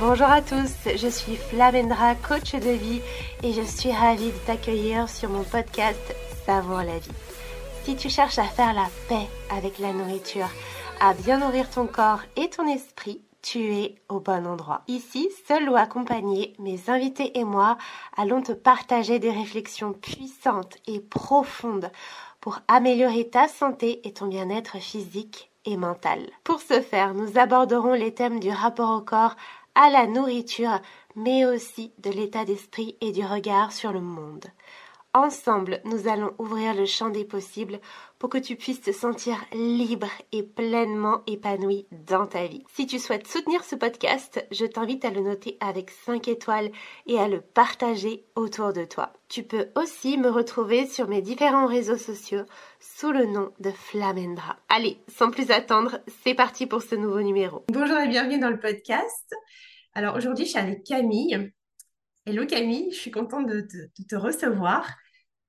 Bonjour à tous, je suis Flamendra, coach de vie et je suis ravie de t'accueillir sur mon podcast Savour la vie. Si tu cherches à faire la paix avec la nourriture, à bien nourrir ton corps et ton esprit, tu es au bon endroit. Ici, seul ou accompagné, mes invités et moi allons te partager des réflexions puissantes et profondes pour améliorer ta santé et ton bien-être physique et. Pour ce faire, nous aborderons les thèmes du rapport au corps, à la nourriture, mais aussi de l'état d'esprit et du regard sur le monde. Ensemble, nous allons ouvrir le champ des possibles pour que tu puisses te sentir libre et pleinement épanoui dans ta vie. Si tu souhaites soutenir ce podcast, je t'invite à le noter avec 5 étoiles et à le partager autour de toi. Tu peux aussi me retrouver sur mes différents réseaux sociaux sous le nom de Flamendra. Allez, sans plus attendre, c'est parti pour ce nouveau numéro. Bonjour et bienvenue dans le podcast. Alors aujourd'hui, je suis avec Camille. Hello Camille, je suis contente de te, recevoir.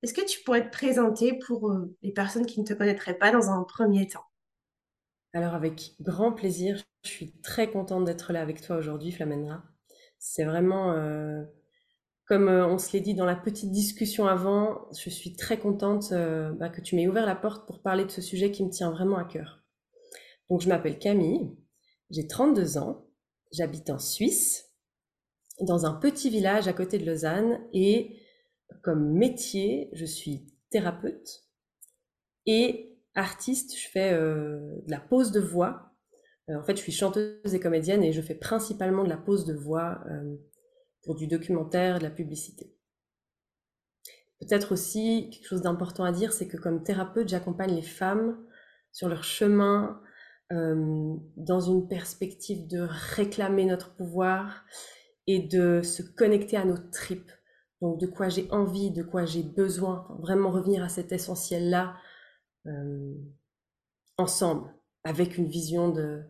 Est-ce que tu pourrais te présenter pour euh, les personnes qui ne te connaîtraient pas dans un premier temps? Alors avec grand plaisir, je suis très contente d'être là avec toi aujourd'hui Flamendra. C'est vraiment, euh, comme euh, on se l'est dit dans la petite discussion avant, je suis très contente bah, que tu m'aies ouvert la porte pour parler de ce sujet qui me tient vraiment à cœur. Donc je m'appelle Camille, j'ai 32 ans, j'habite en Suisse dans un petit village à côté de Lausanne et comme métier, je suis thérapeute et artiste. Je fais euh, de la pose de voix. Euh, en fait, je suis chanteuse et comédienne et je fais principalement de la pose de voix euh, pour du documentaire, de la publicité. Peut-être aussi quelque chose d'important à dire, c'est que comme thérapeute, j'accompagne les femmes sur leur chemin dans une perspective de réclamer notre pouvoir et de se connecter à nos tripes. Donc de quoi j'ai envie, de quoi j'ai besoin, vraiment revenir à cet essentiel-là euh, ensemble, avec une vision de,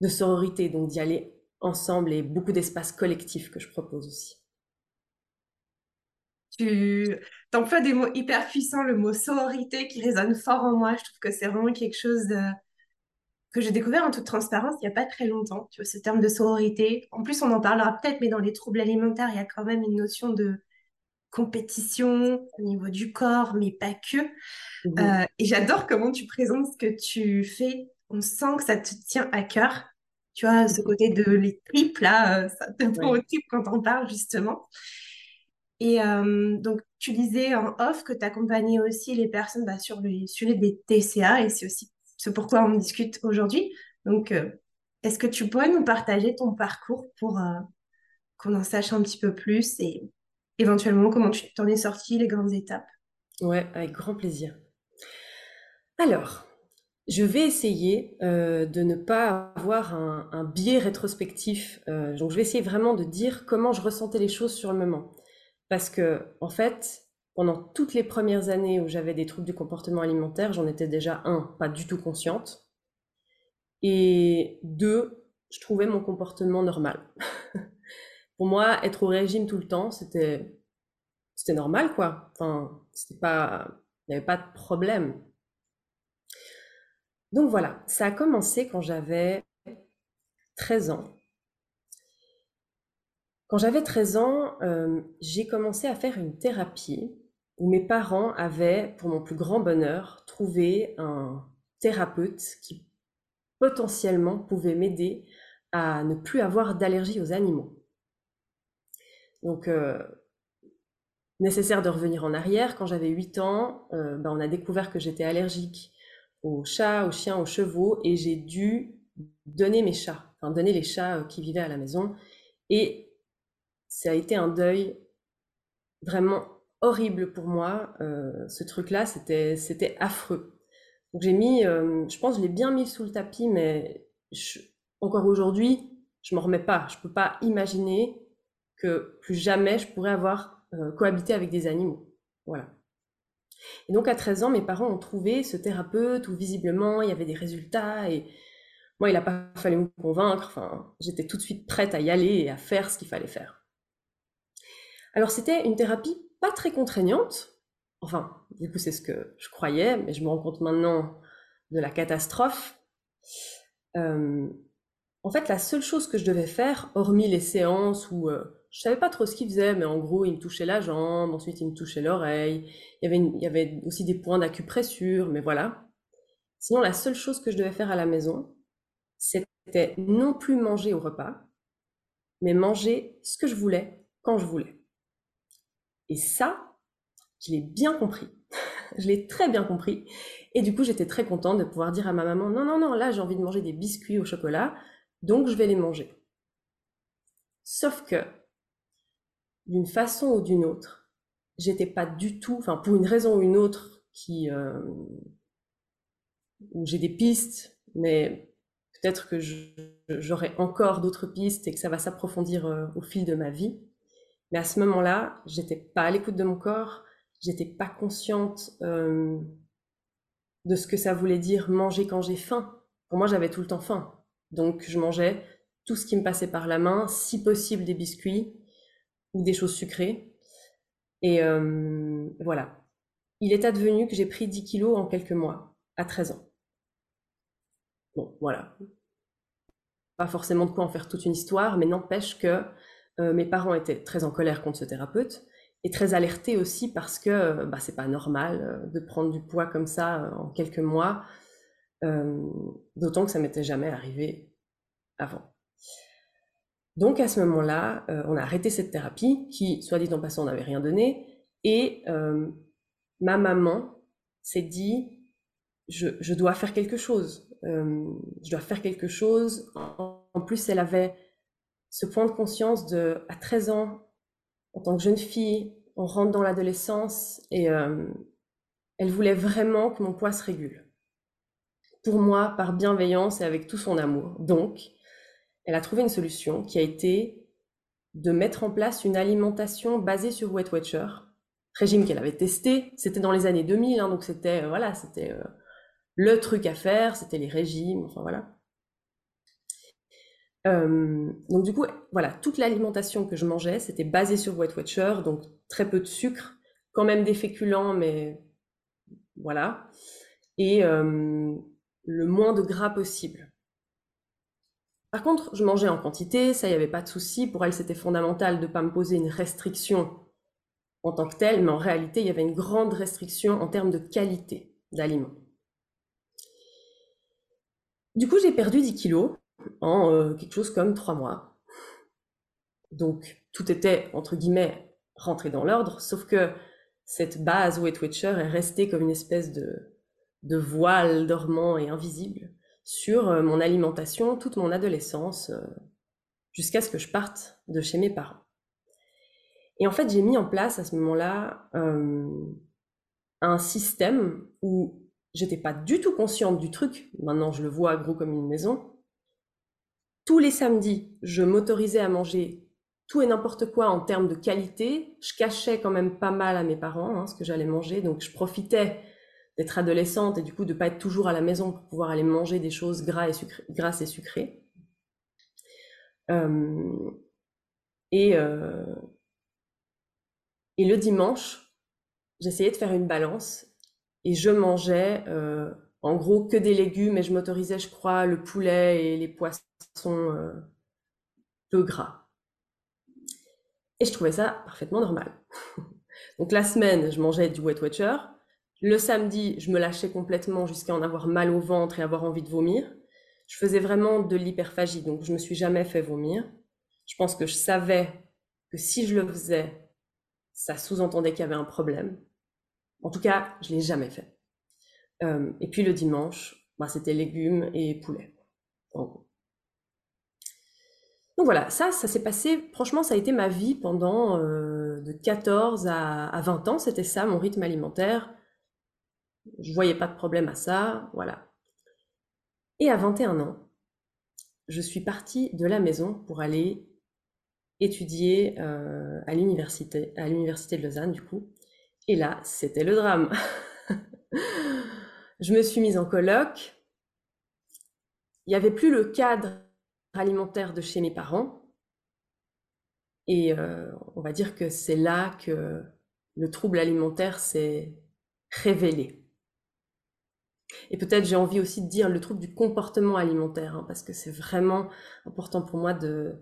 de sororité, donc d'y aller ensemble et beaucoup d'espace collectif que je propose aussi. Tu emploies des mots hyper puissants, le mot sororité qui résonne fort en moi. Je trouve que c'est vraiment quelque chose de, que j'ai découvert en toute transparence il n'y a pas très longtemps, tu vois, ce terme de sororité. En plus, on en parlera peut-être, mais dans les troubles alimentaires, il y a quand même une notion de compétition au niveau du corps, mais pas que. Mmh. Euh, et j'adore comment tu présentes ce que tu fais. On sent que ça te tient à cœur. Tu vois, ce mmh. côté de les tripes, là, euh, ça te prend au type quand on parle, justement. Et euh, donc, tu disais en off que tu accompagnais aussi les personnes bah, sur le sujet des TCA, et c'est aussi pourquoi on discute aujourd'hui. Donc, euh, est-ce que tu pourrais nous partager ton parcours pour euh, qu'on en sache un petit peu plus et éventuellement comment tu t'en es sorti, les grandes étapes? Ouais, avec grand plaisir. Alors, je vais essayer euh, de ne pas avoir un, biais rétrospectif. donc, je vais essayer vraiment de dire comment je ressentais les choses sur le moment. Parce que, en fait, pendant toutes les premières années où j'avais des troubles du comportement alimentaire, j'en étais déjà, un, pas du tout consciente, et deux, je trouvais mon comportement normal. Pour moi, être au régime tout le temps, c'était, normal, quoi. Enfin, c'était pas, il n'y avait pas de problème. Donc voilà, ça a commencé quand j'avais 13 ans. Quand j'avais 13 ans, euh, j'ai commencé à faire une thérapie où mes parents avaient, pour mon plus grand bonheur, trouvé un thérapeute qui potentiellement pouvait m'aider à ne plus avoir d'allergie aux animaux. Donc, euh, nécessaire de revenir en arrière, quand j'avais 8 ans, euh, ben, on a découvert que j'étais allergique aux chats, aux chiens, aux chevaux, et j'ai dû donner mes chats, enfin donner les chats euh, qui vivaient à la maison. Et ça a été un deuil vraiment horrible pour moi. Euh, ce truc-là, c'était, affreux. Donc j'ai mis, euh, je pense, je l'ai bien mis sous le tapis, mais encore aujourd'hui, je m'en remets pas. Je peux pas imaginer que plus jamais je pourrais avoir euh, cohabité avec des animaux. Voilà. Et donc à 13 ans, mes parents ont trouvé ce thérapeute où visiblement il y avait des résultats et moi il n'a pas fallu me convaincre. Enfin, j'étais tout de suite prête à y aller et à faire ce qu'il fallait faire. Alors c'était une thérapie pas très contraignante. Enfin, du coup, c'est ce que je croyais, mais je me rends compte maintenant de la catastrophe. en fait, la seule chose que je devais faire, hormis les séances où je savais pas trop ce qu'il faisait, mais en gros, il me touchait la jambe, ensuite il me touchait l'oreille. Il y avait, il y avait aussi des points d'acupressure, mais voilà. Sinon, la seule chose que je devais faire à la maison, c'était non plus manger au repas, mais manger ce que je voulais quand je voulais. Et ça, je l'ai bien compris. je l'ai très bien compris. Et du coup, j'étais très contente de pouvoir dire à ma maman, non, non, non, là, j'ai envie de manger des biscuits au chocolat, donc je vais les manger. Sauf que d'une façon ou d'une autre, j'étais pas du tout, enfin pour une raison ou une autre, qui euh, où j'ai des pistes, mais peut-être que j'aurai encore d'autres pistes et que ça va s'approfondir euh, au fil de ma vie. Mais à ce moment-là, j'étais pas à l'écoute de mon corps, j'étais pas consciente euh, de ce que ça voulait dire manger quand j'ai faim. Pour moi, j'avais tout le temps faim, donc je mangeais tout ce qui me passait par la main, si possible des biscuits, ou des choses sucrées. Et euh, voilà. Il est advenu que j'ai pris 10 kilos en quelques mois, à 13 ans. Bon, voilà. Pas forcément de quoi en faire toute une histoire, mais n'empêche que euh, mes parents étaient très en colère contre ce thérapeute et très alertés aussi parce que euh, bah, c'est pas normal de prendre du poids comme ça en quelques mois, d'autant que ça m'était jamais arrivé avant. Donc à ce moment-là, euh, on a arrêté cette thérapie qui, soit dit en passant, n'avait rien donné. Et euh, ma maman s'est dit, je, dois faire quelque chose. Euh, je dois faire quelque chose. En, plus, elle avait ce point de conscience de, à 13 ans, en tant que jeune fille, on rentre dans l'adolescence et elle voulait vraiment que mon poids se régule. Pour moi, par bienveillance et avec tout son amour. Donc, elle a trouvé une solution qui a été de mettre en place une alimentation basée sur Weight Watcher, régime qu'elle avait testé. C'était dans les années 2000, hein, donc c'était euh, voilà, c'était euh, le truc à faire, c'était les régimes, enfin voilà. Euh, donc du coup, voilà, toute l'alimentation que je mangeais, c'était basé sur Weight Watcher, donc très peu de sucre, quand même des féculents, mais voilà, et le moins de gras possible. Par contre, je mangeais en quantité, ça, il n'y avait pas de souci. Pour elle, c'était fondamental de ne pas me poser une restriction en tant que telle, mais en réalité, il y avait une grande restriction en termes de qualité d'aliments. Du coup, j'ai perdu 10 kilos en euh, quelque chose comme 3 mois. Donc, tout était, entre guillemets, rentré dans l'ordre, sauf que cette base Weight Watcher est restée comme une espèce de, voile dormant et invisible sur euh, mon alimentation toute mon adolescence, euh, jusqu'à ce que je parte de chez mes parents. Et en fait, j'ai mis en place à ce moment-là un système où j'étais pas du tout consciente du truc. Maintenant, je le vois gros comme une maison. Tous les samedis, je m'autorisais à manger tout et n'importe quoi en termes de qualité. Je cachais quand même pas mal à mes parents hein, ce que j'allais manger, donc je profitais d'être adolescente et du coup de pas être toujours à la maison pour pouvoir aller manger des choses grasses et sucrées. Euh, et, euh, et le dimanche, j'essayais de faire une balance et je mangeais euh, en gros que des légumes et je m'autorisais, je crois, le poulet et les poissons peu gras. Et je trouvais ça parfaitement normal. Donc la semaine, je mangeais du Wet Watcher. Le samedi, je me lâchais complètement jusqu'à en avoir mal au ventre et avoir envie de vomir. Je faisais vraiment de l'hyperphagie, donc je me suis jamais fait vomir. Je pense que je savais que si je le faisais, ça sous-entendait qu'il y avait un problème. En tout cas, je l'ai jamais fait. Euh, et puis le dimanche, bah, c'était légumes et poulet. Donc voilà, ça, ça s'est passé, franchement, ça a été ma vie pendant euh, de 14 à, à 20 ans, c'était ça mon rythme alimentaire. Je voyais pas de problème à ça, voilà. Et à 21 ans, je suis partie de la maison pour aller étudier euh, à l'université, à l'université de Lausanne du coup. Et là, c'était le drame. je me suis mise en colloque. Il n'y avait plus le cadre alimentaire de chez mes parents. Et euh, on va dire que c'est là que le trouble alimentaire s'est révélé. Et peut-être j'ai envie aussi de dire le trouble du comportement alimentaire, hein, parce que c'est vraiment important pour moi de,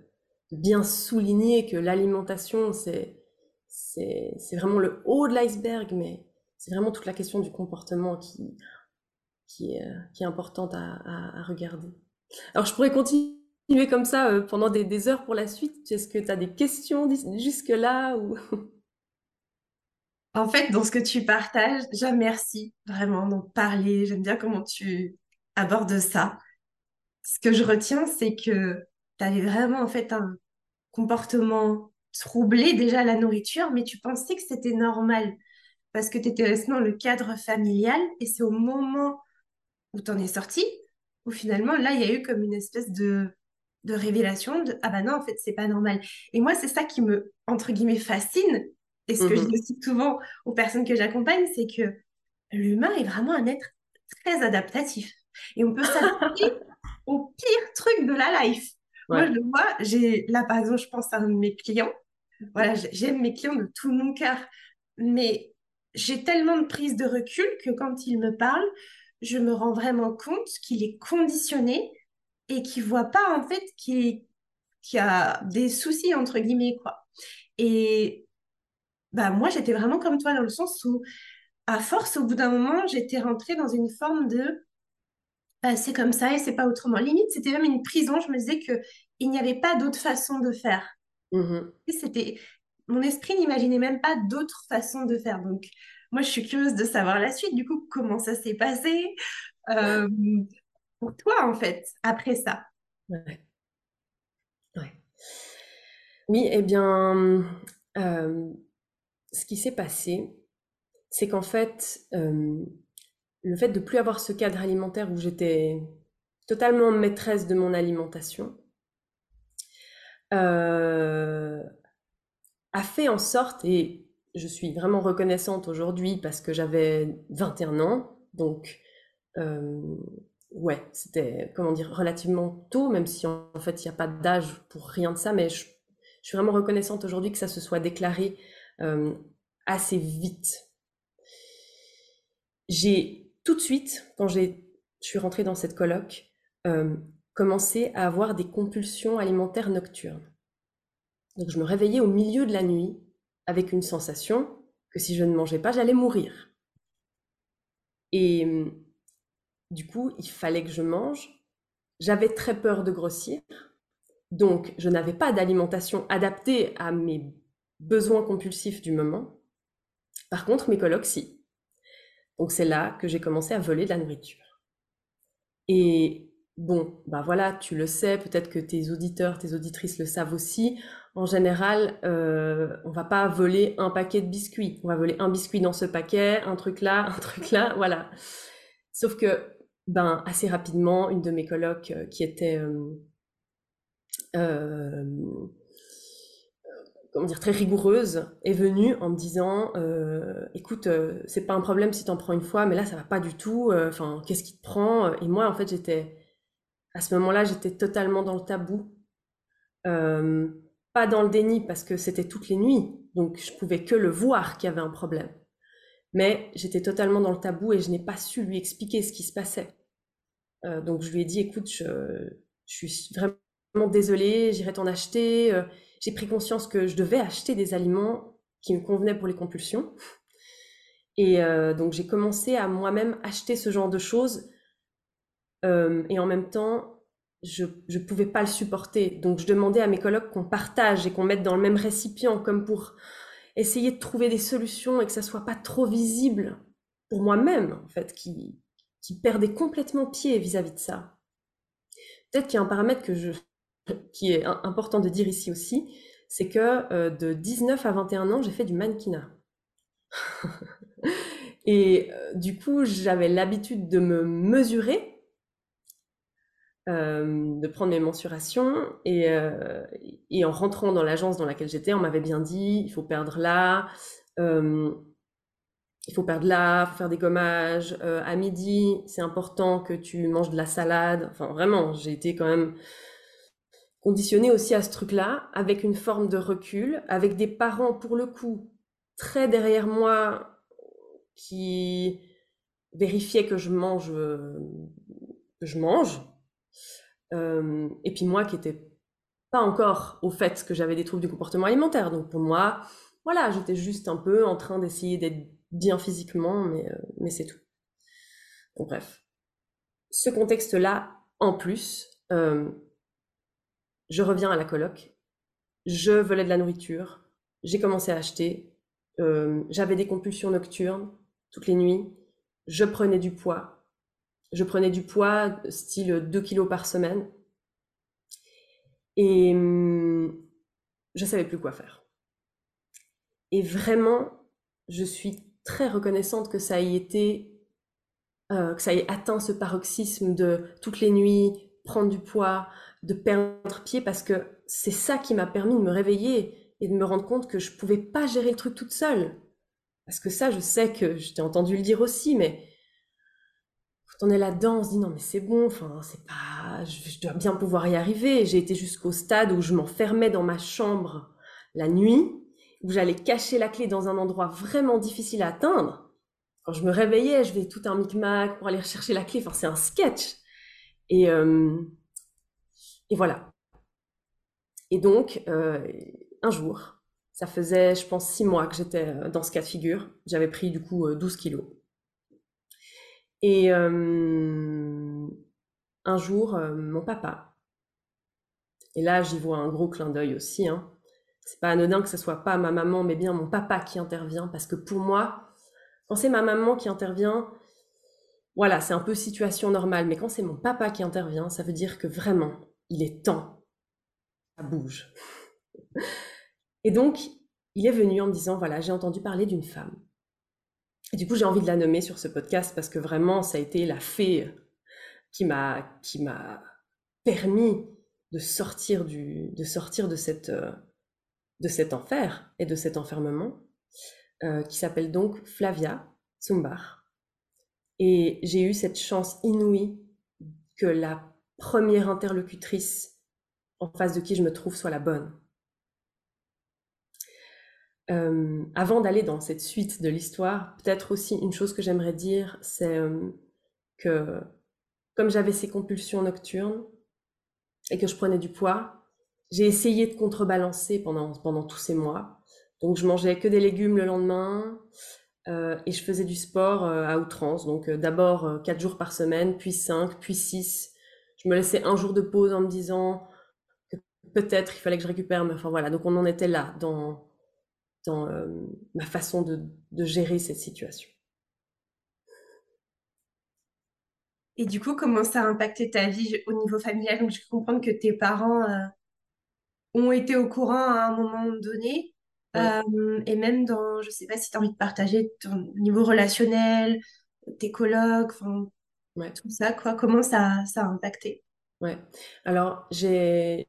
bien souligner que l'alimentation, c'est vraiment le haut de l'iceberg, mais c'est vraiment toute la question du comportement qui, qui, est, qui est importante à, regarder. Alors je pourrais continuer comme ça euh, pendant des, des, heures pour la suite. Est-ce que tu as des questions jusque-là ou... En fait, dans ce que tu partages, déjà merci vraiment d'en parler. J'aime bien comment tu abordes ça. Ce que je retiens, c'est que tu avais vraiment en fait un comportement troublé déjà à la nourriture, mais tu pensais que c'était normal parce que tu étais resté dans le cadre familial et c'est au moment où tu en es sorti où finalement là il y a eu comme une espèce de de révélation de ah bah non en fait c'est pas normal. Et moi c'est ça qui me entre guillemets fascine et ce que je mhm. dis souvent aux personnes que j'accompagne, c'est que l'humain est vraiment un être très adaptatif. Et on peut s'adapter au pire truc de la life. Moi, je le vois, j'ai, là, par exemple, je pense à un de mes clients. Voilà, j'aime mes clients de tout mon cœur. Mais j'ai tellement de prise de recul que quand il me parle, je me rends vraiment compte qu'il est conditionné et qu'il voit pas, en fait, qu'il y a des soucis, entre guillemets, quoi. Et bah, moi, j'étais vraiment comme toi dans le sens où, à force, au bout d'un moment, j'étais rentrée dans une forme de bah, c'est comme ça et c'est pas autrement. Limite, c'était même une prison. Je me disais que il n'y avait pas d'autre façon de faire. Mmh c'était mon esprit n'imaginait même pas d'autre façon de faire. Donc, moi, je suis curieuse de savoir la suite. Du coup, comment ça s'est passé euh, pour toi, en fait, après ça? Ouais. Oui, eh bien, ce qui s'est passé, c'est qu'en fait, le fait de plus avoir ce cadre alimentaire où j'étais totalement maîtresse de mon alimentation, euh, a fait en sorte, et je suis vraiment reconnaissante aujourd'hui parce que j'avais 21 ans, donc euh, ouais, c'était comment dire relativement tôt, même si en, fait il n'y a pas d'âge pour rien de ça, mais je, suis vraiment reconnaissante aujourd'hui que ça se soit déclaré euh, assez vite. J'ai tout de suite, quand je suis rentrée dans cette coloc, euh, commencé à avoir des compulsions alimentaires nocturnes. Donc je me réveillais au milieu de la nuit avec une sensation que si je ne mangeais pas, j'allais mourir. Et du coup, il fallait que je mange. J'avais très peur de grossir. Donc, je n'avais pas d'alimentation adaptée à mes besoin compulsif du moment. Par contre, mes colocs, si. Donc c'est là que j'ai commencé à voler de la nourriture. Et bon, bah voilà, tu le sais, peut-être que tes auditeurs, tes auditrices le savent aussi. En général, euh, on va pas voler un paquet de biscuits. On va voler un biscuit dans ce paquet, un truc là, un truc là, voilà. Sauf que, ben, assez rapidement, une de mes colocs euh, qui était euh, euh comment dire, très rigoureuse, est venue en me disant écoute, c'est pas un problème si t'en prends une fois, mais là ça va pas du tout. Enfin, qu'est-ce qui te prend? Et moi, en fait, j'étais à ce moment-là, j'étais totalement dans le tabou, pas dans le déni parce que c'était toutes les nuits, donc je pouvais que le voir qu'il y avait un problème. Mais j'étais totalement dans le tabou et je n'ai pas su lui expliquer ce qui se passait. donc je lui ai dit écoute, je, suis vraiment désolée, j'irai t'en acheter j'ai pris conscience que je devais acheter des aliments qui me convenaient pour les compulsions. Et euh, donc j'ai commencé à moi-même acheter ce genre de choses. Euh, et en même temps, je ne pouvais pas le supporter. Donc je demandais à mes collègues qu'on partage et qu'on mette dans le même récipient, comme pour essayer de trouver des solutions et que ça soit pas trop visible pour moi-même, en fait, qui, qui perdait complètement pied vis-à-vis -vis de ça. Peut-être qu'il y a un paramètre que je qui est important de dire ici aussi, c'est que euh, de 19 à 21 ans, j'ai fait du mannequinat. et euh, du coup, j'avais l'habitude de me mesurer, euh, de prendre mes mensurations, et, et en rentrant dans l'agence dans laquelle j'étais, on m'avait bien dit, il faut perdre là, il faut perdre là, faut faire des gommages, à midi, c'est important que tu manges de la salade, enfin vraiment, j'ai été quand même conditionné aussi à ce truc-là, avec une forme de recul, avec des parents, pour le coup, très derrière moi, qui vérifiait que je mange, que je mange. Et puis moi qui n'étais pas encore au fait que j'avais des troubles du comportement alimentaire. Donc pour moi, voilà, j'étais juste un peu en train d'essayer d'être bien physiquement, mais, mais c'est tout. Bref. Ce contexte-là, en plus, je reviens à la coloc, je volais de la nourriture, j'ai commencé à acheter, j'avais des compulsions nocturnes toutes les nuits, je prenais du poids, je prenais du poids style 2 kilos par semaine, et je savais plus quoi faire. Et vraiment, je suis très reconnaissante que ça ait été, que ça ait atteint ce paroxysme de toutes les nuits, prendre du poids, de perdre pied parce que c'est ça qui m'a permis de me réveiller et de me rendre compte que je pouvais pas gérer le truc toute seule. Parce que ça, je sais que je t'ai entendu le dire aussi, mais quand on est là-dedans, on se dit non mais c'est bon, enfin c'est pas, je, dois bien pouvoir y arriver. J'ai été jusqu'au stade où je m'enfermais dans ma chambre la nuit, où j'allais cacher la clé dans un endroit vraiment difficile à atteindre. Quand je me réveillais, je vais tout un micmac pour aller rechercher la clé. Enfin c'est un sketch. Et euh, voilà. Et donc, euh, un jour, ça faisait, je pense, six mois que j'étais euh, dans ce cas de figure. J'avais pris du coup 12 euh, kilos. Et un jour, mon papa, et là j'y vois un gros clin d'œil aussi, hein, c'est pas anodin que ce soit pas ma maman, mais bien mon papa qui intervient, parce que pour moi, quand c'est ma maman qui intervient, voilà, c'est un peu situation normale, mais quand c'est mon papa qui intervient, ça veut dire que vraiment, il est temps, ça bouge. Et donc, il est venu en me disant, voilà, j'ai entendu parler d'une femme. Du coup, j'ai envie de la nommer sur ce podcast parce que vraiment, ça a été la fée qui m'a, permis de sortir, cette, de cet enfer et de cet enfermement, euh, qui s'appelle donc Flavia Zumbar. Et j'ai eu cette chance inouïe que la première interlocutrice en face de qui je me trouve soit la bonne. Euh, avant d'aller dans cette suite de l'histoire, peut-être aussi une chose que j'aimerais dire, c'est euh, que comme j'avais ces compulsions nocturnes et que je prenais du poids, j'ai essayé de contrebalancer pendant, pendant tous ces mois. Donc je mangeais que des légumes le lendemain euh, et je faisais du sport à outrance. Donc d'abord 4 jours par semaine, puis 5, puis 6, je me laissais un jour de pause en me disant que peut-être il fallait que je récupère. Mais enfin voilà, donc on en était là dans, dans euh, ma façon de, de, gérer cette situation. Et du coup, comment ça a impacté ta vie au niveau familial? Donc, je comprends que tes parents euh, ont été au courant à un moment donné. Euh, et même dans, je sais pas si tu as envie de partager ton niveau relationnel, tes colocs, ouais. tout ça, quoi. Comment ça, ça a impacté? Ouais. Alors, j'ai,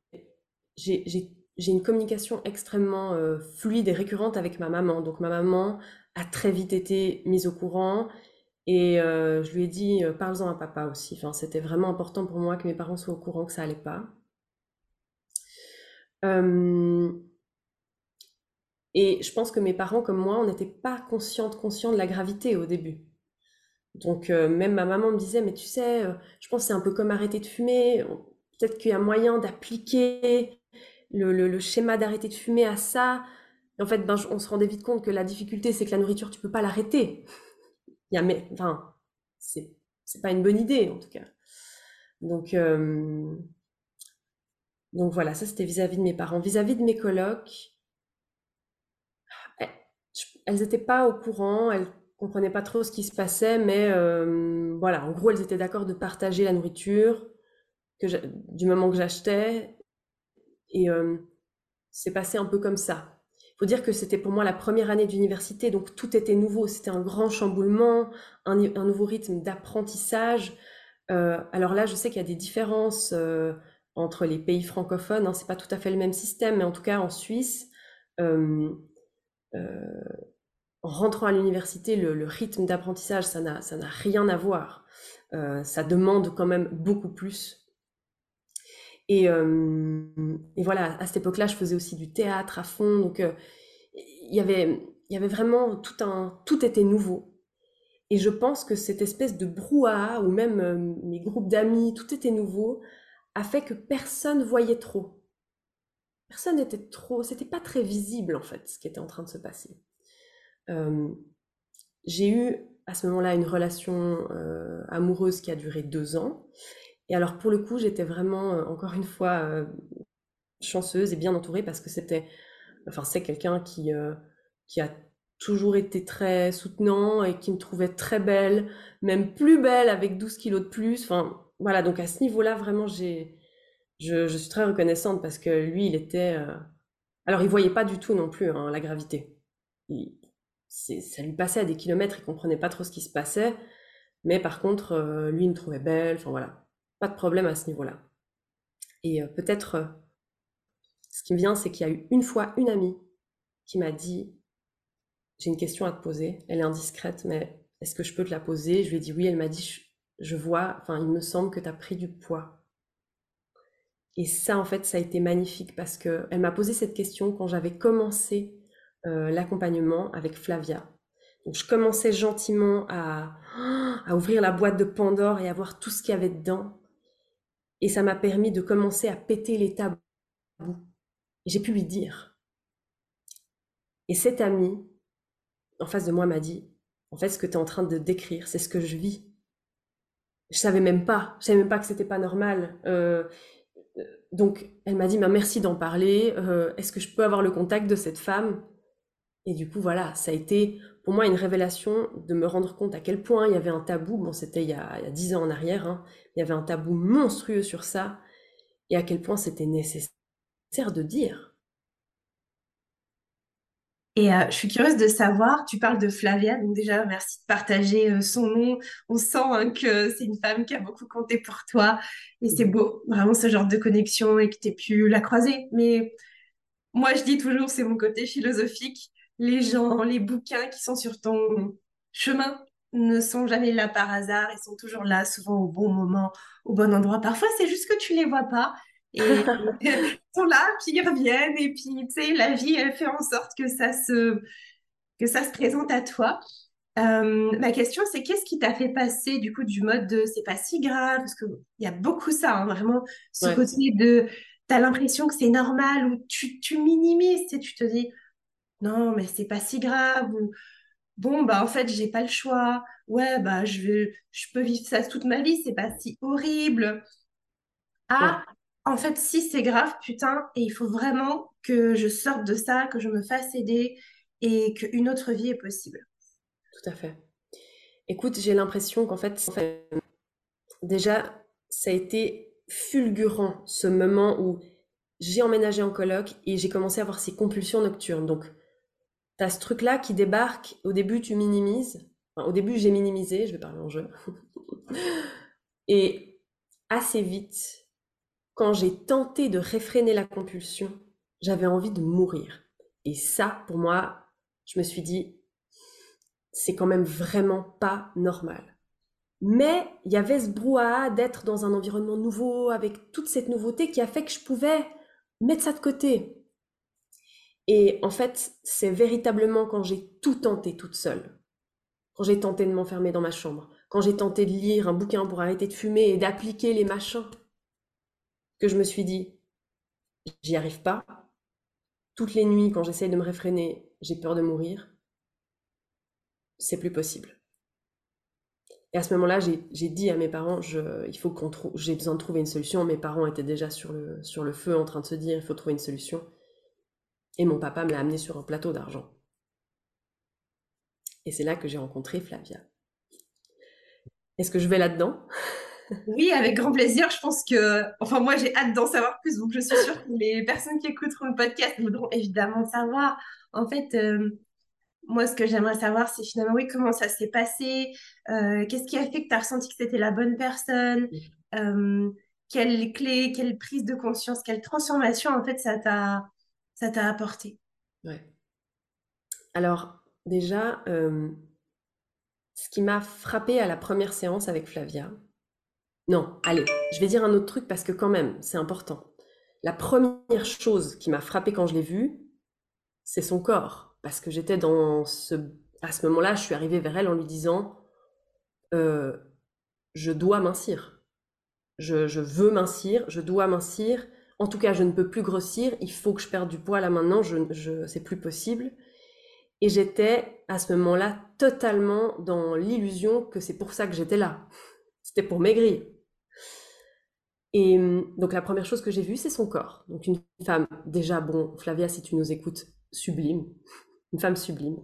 j'ai, une communication extrêmement euh, fluide et récurrente avec ma maman. Donc, ma maman a très vite été mise au courant et euh, je lui ai dit, euh, parle-en à papa aussi. C'était vraiment important pour moi que mes parents soient au courant que ça allait pas. et je pense que mes parents, comme moi, on n'était pas conscientes, conscients de la gravité au début. Donc même ma maman me disait, mais tu sais, je pense c'est un peu comme arrêter de fumer. Peut-être qu'il y a moyen d'appliquer le, schéma d'arrêter de fumer à ça. en fait, ben, on se rendait vite compte que la difficulté, c'est que la nourriture, tu peux pas l'arrêter. Il y a, mais, enfin, c'est, c'est pas une bonne idée en tout cas. Donc, euh, donc voilà, ça c'était vis-à-vis de mes parents. Vis-à-vis de mes colocs, eh, elles n'étaient pas au courant, elles comprenaient pas trop ce qui se passait, mais euh, voilà, en gros, elles étaient d'accord de partager la nourriture du moment que j'achetais. Et euh, c'est passé un peu comme ça. Il faut dire que c'était pour moi la première année d'université, donc tout était nouveau. C'était un grand chamboulement, un, nouveau rythme d'apprentissage. Euh, alors là, je sais qu'il y a des différences entre les pays francophones. Hein, c'est pas tout à fait le même système, mais en tout cas en Suisse, en rentrant à l'université, le, rythme d'apprentissage, ça n'a, rien à voir. Euh, ça demande quand même beaucoup plus. Et, euh, et, voilà, à cette époque-là, je faisais aussi du théâtre à fond. Donc, euh, il y avait, il y avait vraiment tout un, tout était nouveau. Et je pense que cette espèce de brouhaha, ou même euh, mes groupes d'amis, tout était nouveau, a fait que personne voyait trop. Personne n'était trop, c'était pas très visible en fait ce qui était en train de se passer. Euh, j'ai eu à ce moment-là une relation amoureuse qui a duré deux ans. Et alors pour le coup, j'étais vraiment, encore une fois, chanceuse et bien entourée parce que c'était, enfin c'est quelqu'un qui, qui a toujours été très soutenant et qui me trouvait très belle, même plus belle avec 12 kilos de plus. Enfin, voilà, donc à ce niveau-là, vraiment, j'ai, je, suis très reconnaissante parce que lui, il était. Euh, alors, il voyait pas du tout non plus hein, la gravité. ça lui passait à des kilomètres, il comprenait pas trop ce qui se passait. Mais par contre, euh, lui, il me trouvait belle. Enfin, voilà. De problème à ce niveau-là. Et euh, peut-être, ce qui me vient, c'est qu'il y a eu une fois une amie qui m'a dit j'ai une question à te poser. Elle est indiscrète, mais est-ce que je peux te la poser? Je lui ai dit oui. Elle m'a dit, je, vois, enfin, il me semble que tu as pris du poids. Et ça, en fait, ça a été magnifique parce qu'elle m'a posé cette question quand j'avais commencé euh, l'accompagnement avec Flavia. Donc, je commençais gentiment à, à ouvrir la boîte de Pandore et à voir tout ce qu'il y avait dedans. Et ça m'a permis de commencer à péter les tabous. J'ai pu lui dire. Et cette amie, en face de moi m'a dit En fait, ce que tu es en train de décrire, c'est ce que je vis. Je savais même pas. Je savais même pas que c'était pas normal. Euh, euh, donc, elle m'a dit bah, Merci d'en parler. Euh, est-ce que je peux avoir le contact de cette femme? Et du coup, voilà, ça a été pour moi une révélation de me rendre compte à quel point il y avait un tabou. Bon, c'était il y a dix ans en arrière. Hein, il y avait un tabou monstrueux sur ça. Et à quel point c'était nécessaire de dire. Et euh, je suis curieuse de savoir, tu parles de Flavia, donc déjà merci de partager euh, son nom. On sent hein, que c'est une femme qui a beaucoup compté pour toi et c'est beau, vraiment ce genre de connexion et que tu aies pu la croiser. Mais moi je dis toujours, c'est mon côté philosophique, les gens, les bouquins qui sont sur ton chemin ne sont jamais là par hasard, ils sont toujours là, souvent au bon moment, au bon endroit. Parfois c'est juste que tu les vois pas et ils sont là, puis ils reviennent, et puis, tu sais, la vie, elle fait en sorte que ça se, que ça se présente à toi. Euh, ma question, c'est qu'est-ce qui t'a fait passer du coup du mode de c'est pas si grave, parce qu'il y a beaucoup ça, hein, vraiment, ce côté de t'as l'impression que c'est normal, ou tu, tu minimises, tu te dis non, mais c'est pas si grave, ou bon, bah en fait, j'ai pas le choix, ouais, bah je, vais, je peux vivre ça toute ma vie, c'est pas si horrible. Ah, en fait, si c'est grave, putain, et il faut vraiment que je sorte de ça, que je me fasse aider et qu'une autre vie est possible. Tout à fait. Écoute, j'ai l'impression qu'en fait, déjà, ça a été fulgurant ce moment où j'ai emménagé en coloc et j'ai commencé à avoir ces compulsions nocturnes. Donc, tu as ce truc-là qui débarque. Au début, tu minimises. au début, j'ai minimisé, je vais parler en jeu. et assez vite, quand j'ai tenté de réfréner la compulsion, j'avais envie de mourir. Et ça, pour moi, je me suis dit, c'est quand même vraiment pas normal. Mais il y avait ce brouhaha d'être dans un environnement nouveau, avec toute cette nouveauté qui a fait que je pouvais mettre ça de côté. Et en fait, c'est véritablement quand j'ai tout tenté toute seule, quand j'ai tenté de m'enfermer dans ma chambre, quand j'ai tenté de lire un bouquin pour arrêter de fumer et d'appliquer les machins, que je me suis dit, j'y arrive pas. Toutes les nuits, quand j'essaye de me réfréner, j'ai peur de mourir. C'est plus possible. Et à ce moment-là, j'ai dit à mes parents, il faut qu'on j'ai besoin de trouver une solution. Mes parents étaient déjà sur le feu en train de se dire, il faut trouver une solution. Et mon papa me l'a amené sur un plateau d'argent. Et c'est là que j'ai rencontré Flavia. Est-ce que je vais là-dedans? Oui, avec grand plaisir. Je pense que, enfin, moi, j'ai hâte d'en savoir plus. Donc, je suis sûre que les personnes qui écouteront le podcast voudront évidemment savoir. En fait, euh, moi, ce que j'aimerais savoir, c'est finalement, oui, comment ça s'est passé euh, Qu'est-ce qui a fait que tu as ressenti que c'était la bonne personne euh, Quelle clé, quelle prise de conscience, quelle transformation, en fait, ça t'a, ça t'a apporté Ouais. Alors, déjà, ce qui m'a frappé à la première séance avec Flavia, non, allez, je vais dire un autre truc parce que quand même, c'est important. La première chose qui m'a frappé quand je l'ai vue, c'est son corps. Parce que j'étais dans ce... À ce moment-là, je suis arrivée vers elle en lui disant euh, je dois mincir. Je, je veux mincir, je dois mincir. En tout cas, je ne peux plus grossir. Il faut que je perde du poids là maintenant. C'est plus possible. Et j'étais à ce moment-là totalement dans l'illusion que c'est pour ça que j'étais là. C'était pour maigrir. Et donc la première chose que j'ai vue, c'est son corps. Donc une femme, déjà, bon, Flavia, si tu nous écoutes, sublime, une femme sublime,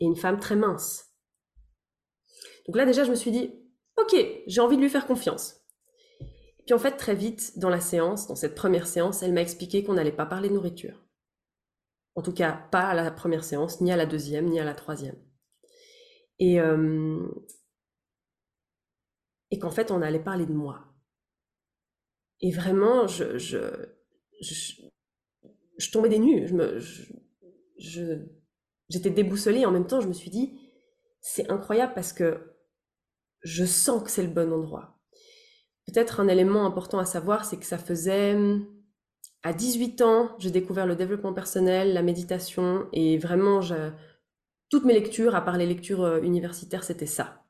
et une femme très mince. Donc là, déjà, je me suis dit, ok, j'ai envie de lui faire confiance. Puis en fait, très vite, dans la séance, dans cette première séance, elle m'a expliqué qu'on n'allait pas parler de nourriture. En tout cas, pas à la première séance, ni à la deuxième, ni à la troisième. Et, et qu'en fait, on allait parler de moi. Et vraiment, je, tombais des nues. Je j'étais déboussolée. En même temps, je me suis dit, c'est incroyable parce que je sens que c'est le bon endroit. Peut-être un élément important à savoir, c'est que ça faisait à 18 ans, j'ai découvert le développement personnel, la méditation, et vraiment, toutes mes lectures, à part les lectures euh, universitaires, c'était ça.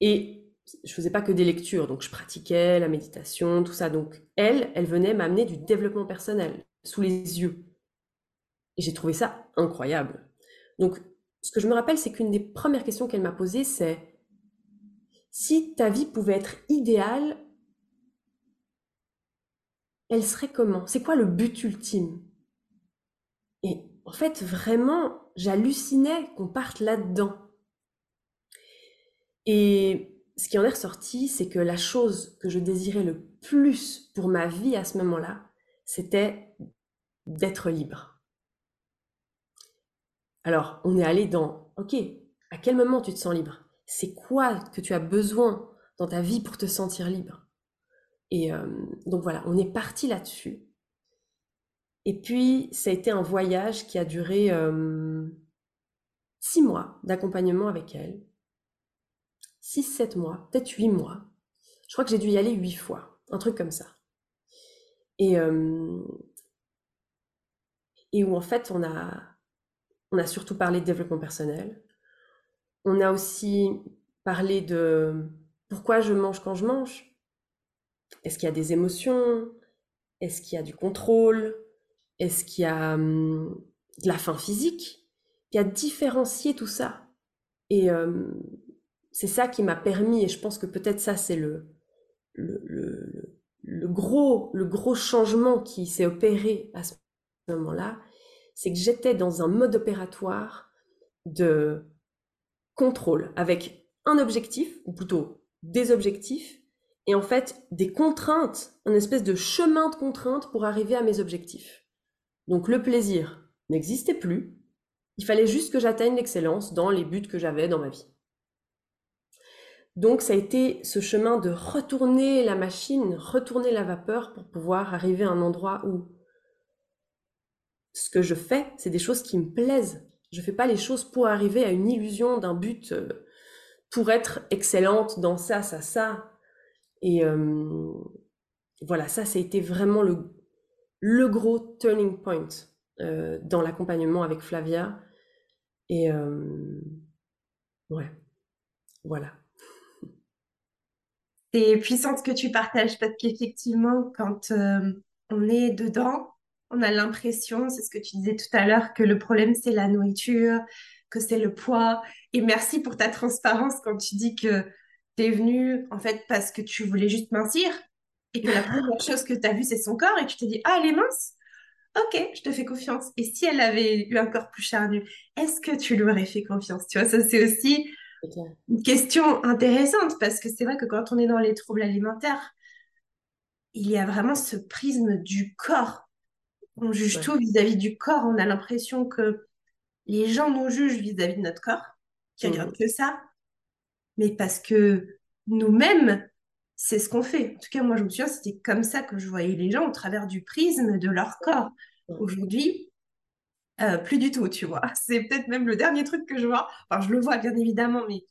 Et je faisais pas que des lectures, donc je pratiquais la méditation, tout ça. Donc elle, elle venait m'amener du développement personnel sous les yeux. Et j'ai trouvé ça incroyable. Donc ce que je me rappelle, c'est qu'une des premières questions qu'elle m'a posées, c'est si ta vie pouvait être idéale, elle serait comment? C'est quoi le but ultime? Et en fait, vraiment, j'hallucinais qu'on parte là-dedans. Et ce qui en est ressorti, c'est que la chose que je désirais le plus pour ma vie à ce moment-là, c'était d'être libre. Alors, on est allé dans, ok, à quel moment tu te sens libre? C'est quoi que tu as besoin dans ta vie pour te sentir libre? Et euh, donc voilà, on est parti là-dessus. Et puis, ça a été un voyage qui a duré euh, six mois d'accompagnement avec elle 6-7 mois, peut-être 8 mois. Je crois que j'ai dû y aller 8 fois, un truc comme ça. Et, euh, et où en fait on a, on a surtout parlé de développement personnel. On a aussi parlé de pourquoi je mange quand je mange. Est-ce qu'il y a des émotions? Est-ce qu'il y a du contrôle? Est-ce qu'il y a hum, de la faim physique? Il y a différencier tout ça. Et, euh, c'est ça qui m'a permis, et je pense que peut-être ça c'est le gros changement qui s'est opéré à ce moment-là, c'est que j'étais dans un mode opératoire de contrôle avec un objectif, ou plutôt des objectifs, et en fait des contraintes, un espèce de chemin de contraintes pour arriver à mes objectifs. Donc le plaisir n'existait plus, il fallait juste que j'atteigne l'excellence dans les buts que j'avais dans ma vie. Donc ça a été ce chemin de retourner la machine, retourner la vapeur pour pouvoir arriver à un endroit où ce que je fais, c'est des choses qui me plaisent. Je fais pas les choses pour arriver à une illusion d'un but euh, pour être excellente dans ça, ça, ça. Et euh, voilà, ça, ça a été vraiment le, gros turning point euh, dans l'accompagnement avec Flavia. Et ouais, voilà c'est puissant ce que tu partages parce qu'effectivement, quand on est dedans, on a l'impression, c'est ce que tu disais tout à l'heure, que le problème c'est la nourriture, que c'est le poids. Et merci pour ta transparence quand tu dis que tu es venu en fait parce que tu voulais juste mincir et que la première chose que tu as vue c'est son corps et tu t'es dit ah elle est mince. Ok, je te fais confiance. Et si elle avait eu un corps plus charnu, est-ce que tu lui aurais fait confiance? Tu vois, ça c'est aussi une question intéressante parce que c'est vrai que quand on est dans les troubles alimentaires, il y a vraiment ce prisme du corps. On juge tout vis-à-vis du corps. On a l'impression que les gens nous jugent vis-à-vis de notre corps, qui regarde mhm. que ça, mais parce que nous-mêmes, c'est ce qu'on fait. En tout cas, moi, je me souviens, c'était comme ça que je voyais les gens au travers du prisme de leur corps. Aujourd'hui, euh, plus du tout, tu vois. C'est peut-être même le dernier truc que je vois. Enfin, je le vois bien évidemment, mais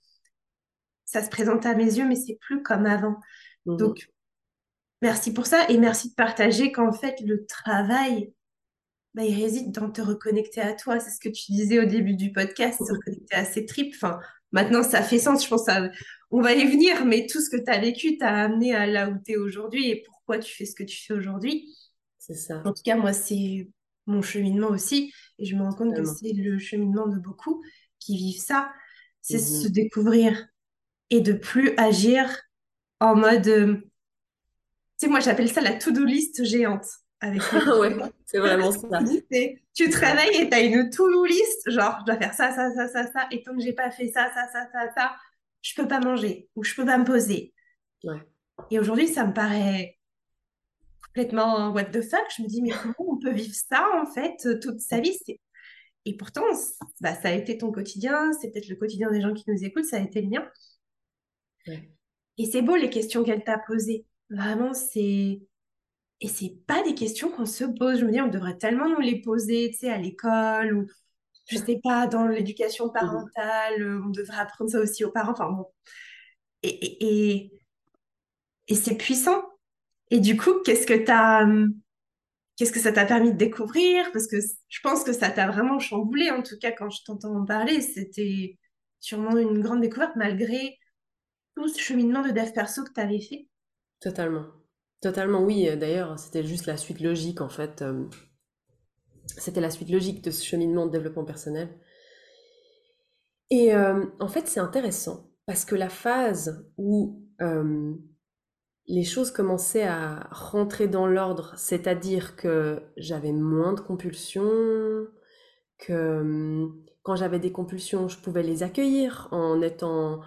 ça se présente à mes yeux, mais c'est plus comme avant. Mhm. Donc, merci pour ça et merci de partager qu'en fait, le travail, bah, il réside dans te reconnecter à toi. C'est ce que tu disais au début du podcast, se reconnecter à ses tripes. Enfin, maintenant, ça fait sens. Je pense que on va y venir, mais tout ce que tu as vécu t'a amené à là où tu es aujourd'hui et pourquoi tu fais ce que tu fais aujourd'hui. C'est ça. En tout cas, moi, c'est mon cheminement aussi. Et je me rends compte que c'est le cheminement de beaucoup qui vivent ça. C'est Mhm. se découvrir et de plus agir en mode. Tu sais, moi, j'appelle ça la to-do list géante. Avec le... ouais, c'est vraiment ça. Tu te réveilles et tu as une to-do list, genre, je dois faire ça, ça, ça, ça, ça, et tant que j'ai pas fait ça, ça, ça, ça, ça, je peux pas manger ou je peux pas me poser. Ouais. Et aujourd'hui, ça me paraît complètement what the fuck. Je me dis, mais comment on peut vivre ça, en fait, euh, toute sa vie? Et pourtant, bah, ça a été ton quotidien, c'est peut-être le quotidien des gens qui nous écoutent, ça a été le mien. Ouais. Et c'est beau les questions qu'elle t'a posées. Vraiment, c'est... Et c'est pas des questions qu'on se pose. Je me dis, on devrait tellement nous les poser, tu sais, à l'école ou, je sais pas, dans l'éducation Mhm. parentale. euh, On devrait apprendre ça aussi aux parents. Enfin bon. Et, et, et, et c'est puissant. Et du coup, qu'est-ce que t'as, hum, qu'est-ce que ça t'a permis de découvrir? Parce que je pense que ça t'a vraiment chamboulé, en tout cas, quand je t'entends en parler. C'était sûrement une grande découverte malgré tout ce cheminement de dev perso que tu avais fait. Totalement. Totalement, oui. Euh, D'ailleurs, c'était juste la suite logique, en fait. euh, C'était la suite logique de ce cheminement de développement personnel. Et euh, en fait, c'est intéressant parce que la phase où les choses commençaient à rentrer dans l'ordre, c'est-à-dire que j'avais moins de compulsions, que euh, quand j'avais des compulsions, je pouvais les accueillir en étant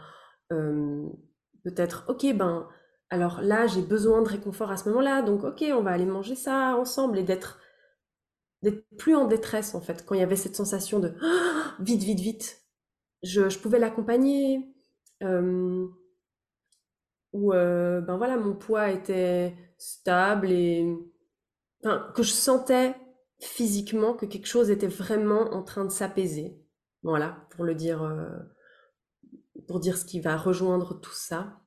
peut-être, ok, ben, alors là, j'ai besoin de réconfort à ce moment-là, donc ok, on va aller manger ça ensemble et d'être plus en détresse en fait, quand il y avait cette sensation de vite, vite, vite. Je, pouvais l'accompagner, euh, ou euh, ben voilà, mon poids était stable et que je sentais physiquement que quelque chose était vraiment en train de s'apaiser. Voilà, pour le dire, euh, pour dire ce qui va rejoindre tout ça.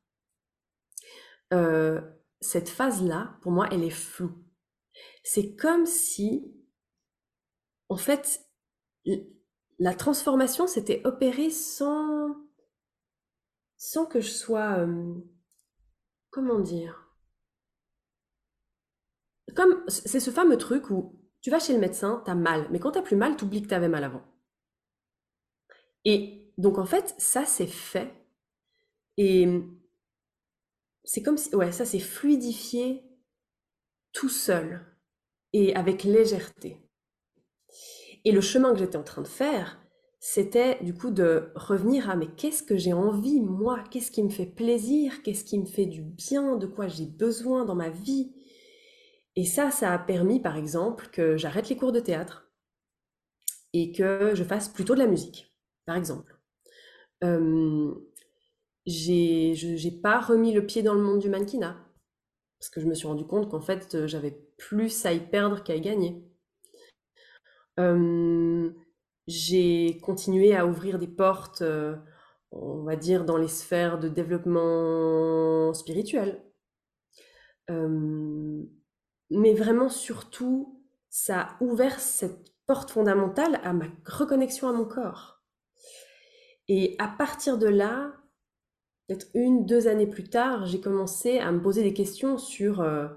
Euh, cette phase-là, pour moi, elle est floue. C'est comme si, en fait, la transformation s'était opérée sans, sans que je sois, euh, comment dire, comme c'est ce fameux truc où tu vas chez le médecin, t'as mal, mais quand t'as plus mal, t'oublies que t'avais mal avant. Et donc en fait, ça c'est fait, et c'est comme si, ouais, ça s'est fluidifié tout seul et avec légèreté. Et le chemin que j'étais en train de faire, c'était du coup de revenir à mais qu'est-ce que j'ai envie, moi? Qu'est-ce qui me fait plaisir? Qu'est-ce qui me fait du bien? De quoi j'ai besoin dans ma vie? Et ça, ça a permis par exemple que j'arrête les cours de théâtre et que je fasse plutôt de la musique, par exemple. J'ai, pas remis le pied dans le monde du mannequinat parce que je me suis rendu compte qu'en fait, euh, j'avais plus à y perdre qu'à y gagner. J'ai continué à ouvrir des portes, euh, on va dire, dans les sphères de développement spirituel. Mais vraiment, surtout, ça a ouvert cette porte fondamentale à ma reconnexion à mon corps. Et à partir de là, peut-être une, deux années plus tard, j'ai commencé à me poser des questions sur euh,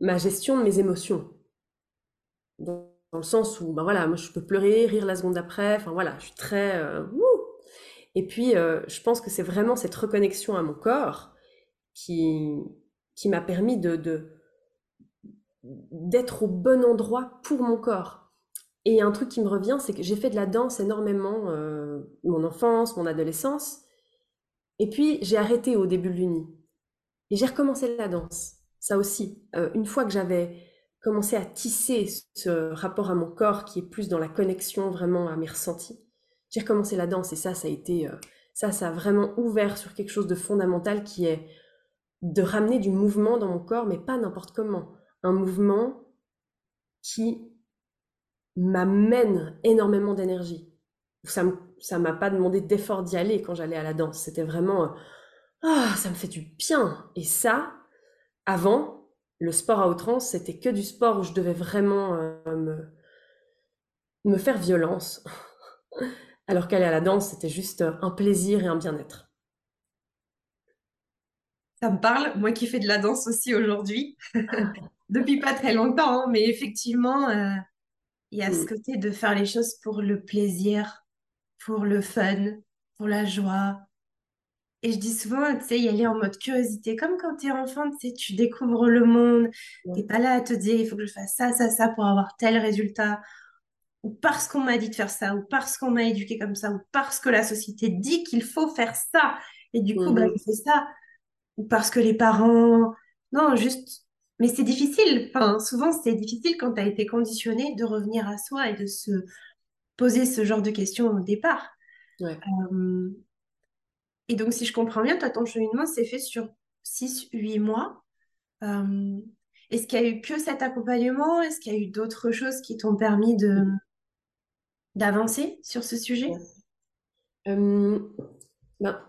ma gestion de mes émotions. Dans, le sens où, ben voilà, je peux pleurer, rire la seconde d'après, enfin voilà, je suis très... euh, et puis, euh, je pense que c'est vraiment cette reconnexion à mon corps qui, m'a permis de, d'être au bon endroit pour mon corps. Et un truc qui me revient, c'est que j'ai fait de la danse énormément, mon enfance, mon adolescence, et puis j'ai arrêté au début de l'uni. Et j'ai recommencé la danse, ça aussi. Euh, une fois que j'avais commencé à tisser ce rapport à mon corps qui est plus dans la connexion vraiment à mes ressentis, j'ai recommencé la danse et ça, ça a été, euh, ça, ça a vraiment ouvert sur quelque chose de fondamental qui est de ramener du mouvement dans mon corps, mais pas n'importe comment. Un mouvement qui m'amène énormément d'énergie. Ça ne ça m'a pas demandé d'effort d'y aller quand j'allais à la danse. C'était vraiment, euh, ah, ça me fait du bien. Et ça, avant, le sport à outrance, c'était que du sport où je devais vraiment euh, me, me faire violence. Alors qu'aller à la danse, c'était juste un plaisir et un bien-être. Ça me parle, moi qui fais de la danse aussi aujourd'hui, depuis pas très longtemps, hein, mais effectivement, euh, il y a ce Mm. côté de faire les choses pour le plaisir, pour le fun, pour la joie. Et je dis souvent, tu sais, y aller en mode curiosité, comme quand t'es enfant, tu sais, tu découvres le monde, t'es Ouais. pas là à te dire, il faut que je fasse ça, ça, ça pour avoir tel résultat, ou parce qu'on m'a dit de faire ça, ou parce qu'on m'a éduqué comme ça, ou parce que la société dit qu'il faut faire ça, et du coup, bah, Mhm. je fais ça, ou parce que les parents... Non, juste... Mais c'est difficile, enfin, souvent c'est difficile quand t'as été conditionné de revenir à soi et de se poser ce genre de questions au départ. Ouais. Euh, et donc, si je comprends bien, toi, ton cheminement s'est fait sur six huit mois. Euh, est-ce qu'il y a eu que cet accompagnement? Est-ce qu'il y a eu d'autres choses qui t'ont permis de d'avancer sur ce sujet? Ouais. Euh, ben,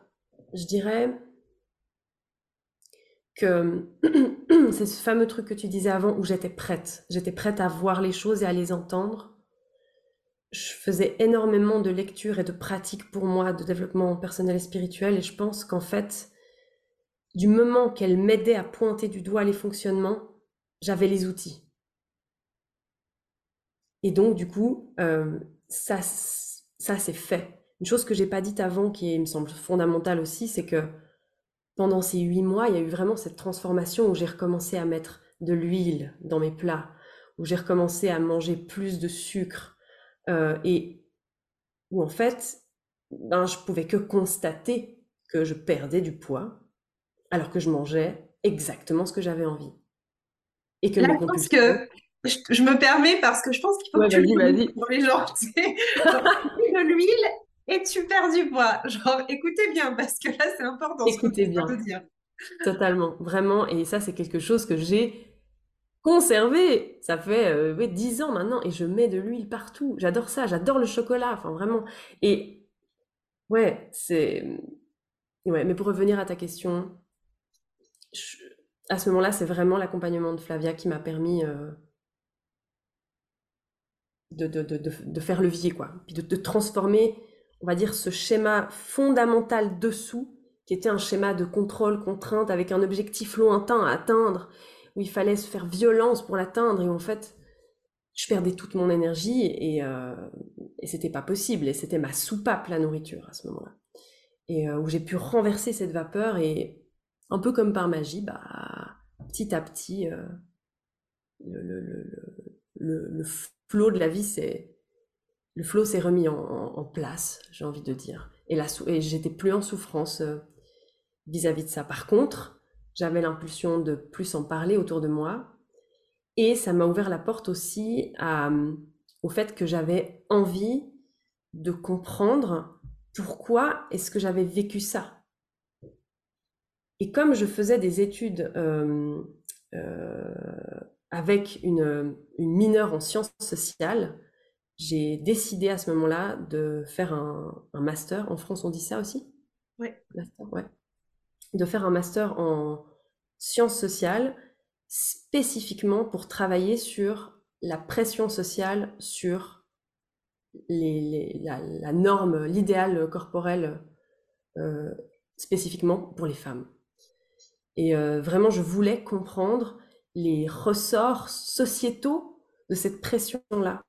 je dirais que c'est ce fameux truc que tu disais avant où j'étais prête. J'étais prête à voir les choses et à les entendre. Je faisais énormément de lectures et de pratiques pour moi, de développement personnel et spirituel, et je pense qu'en fait, du moment qu'elle m'aidait à pointer du doigt les fonctionnements, j'avais les outils. Et donc, du coup, euh, ça, ça c'est fait. Une chose que j'ai pas dite avant, qui me semble fondamentale aussi, c'est que pendant ces huit mois, il y a eu vraiment cette transformation où j'ai recommencé à mettre de l'huile dans mes plats, où j'ai recommencé à manger plus de sucre, euh, et où en fait, ben, je pouvais que constater que je perdais du poids, alors que je mangeais exactement ce que j'avais envie. Et que Là, je pense que je, je me permets parce que je pense qu'il faut Ouais, que tu le vas-y. pour les gens. tu sais. De l'huile et tu perds du poids. Genre, écoutez bien parce que là, c'est important ce Écoutez vient bien, de dire. totalement, vraiment. Et ça, c'est quelque chose que j'ai conservé. Ça fait euh, ouais, 10 ans maintenant et je mets de l'huile partout. J'adore ça, j'adore le chocolat, enfin vraiment. Et ouais, c'est... Mais pour revenir à ta question, à ce moment-là, c'est vraiment l'accompagnement de Flavia qui m'a permis euh, de, de, de, de, faire levier, quoi. Puis de transformer, on va dire, ce schéma fondamental dessous, qui était un schéma de contrôle, contrainte, avec un objectif lointain à atteindre, où il fallait se faire violence pour l'atteindre, et en fait, je perdais toute mon énergie, et, euh, et c'était pas possible, et c'était ma soupape, la nourriture, à ce moment-là. Et euh, où j'ai pu renverser cette vapeur, et un peu comme par magie, bah, petit à petit, euh, le, flot de la vie s'est le flot s'est remis en place, j'ai envie de dire. Et, la, et j'étais plus en souffrance euh, vis-à-vis de ça. Par contre, j'avais l'impulsion de plus en parler autour de moi. Et ça m'a ouvert la porte aussi à, au fait que j'avais envie de comprendre pourquoi est-ce que j'avais vécu ça. Et comme je faisais des études euh, euh, avec une, une mineure en sciences sociales, j'ai décidé à ce moment-là de faire un, un, master. En France, on dit ça aussi? Oui. Master, ouais. De faire un master en sciences sociales spécifiquement pour travailler sur la pression sociale sur la, norme, l'idéal corporel euh, spécifiquement pour les femmes. Et euh, vraiment, je voulais comprendre les ressorts sociétaux de cette pression-là.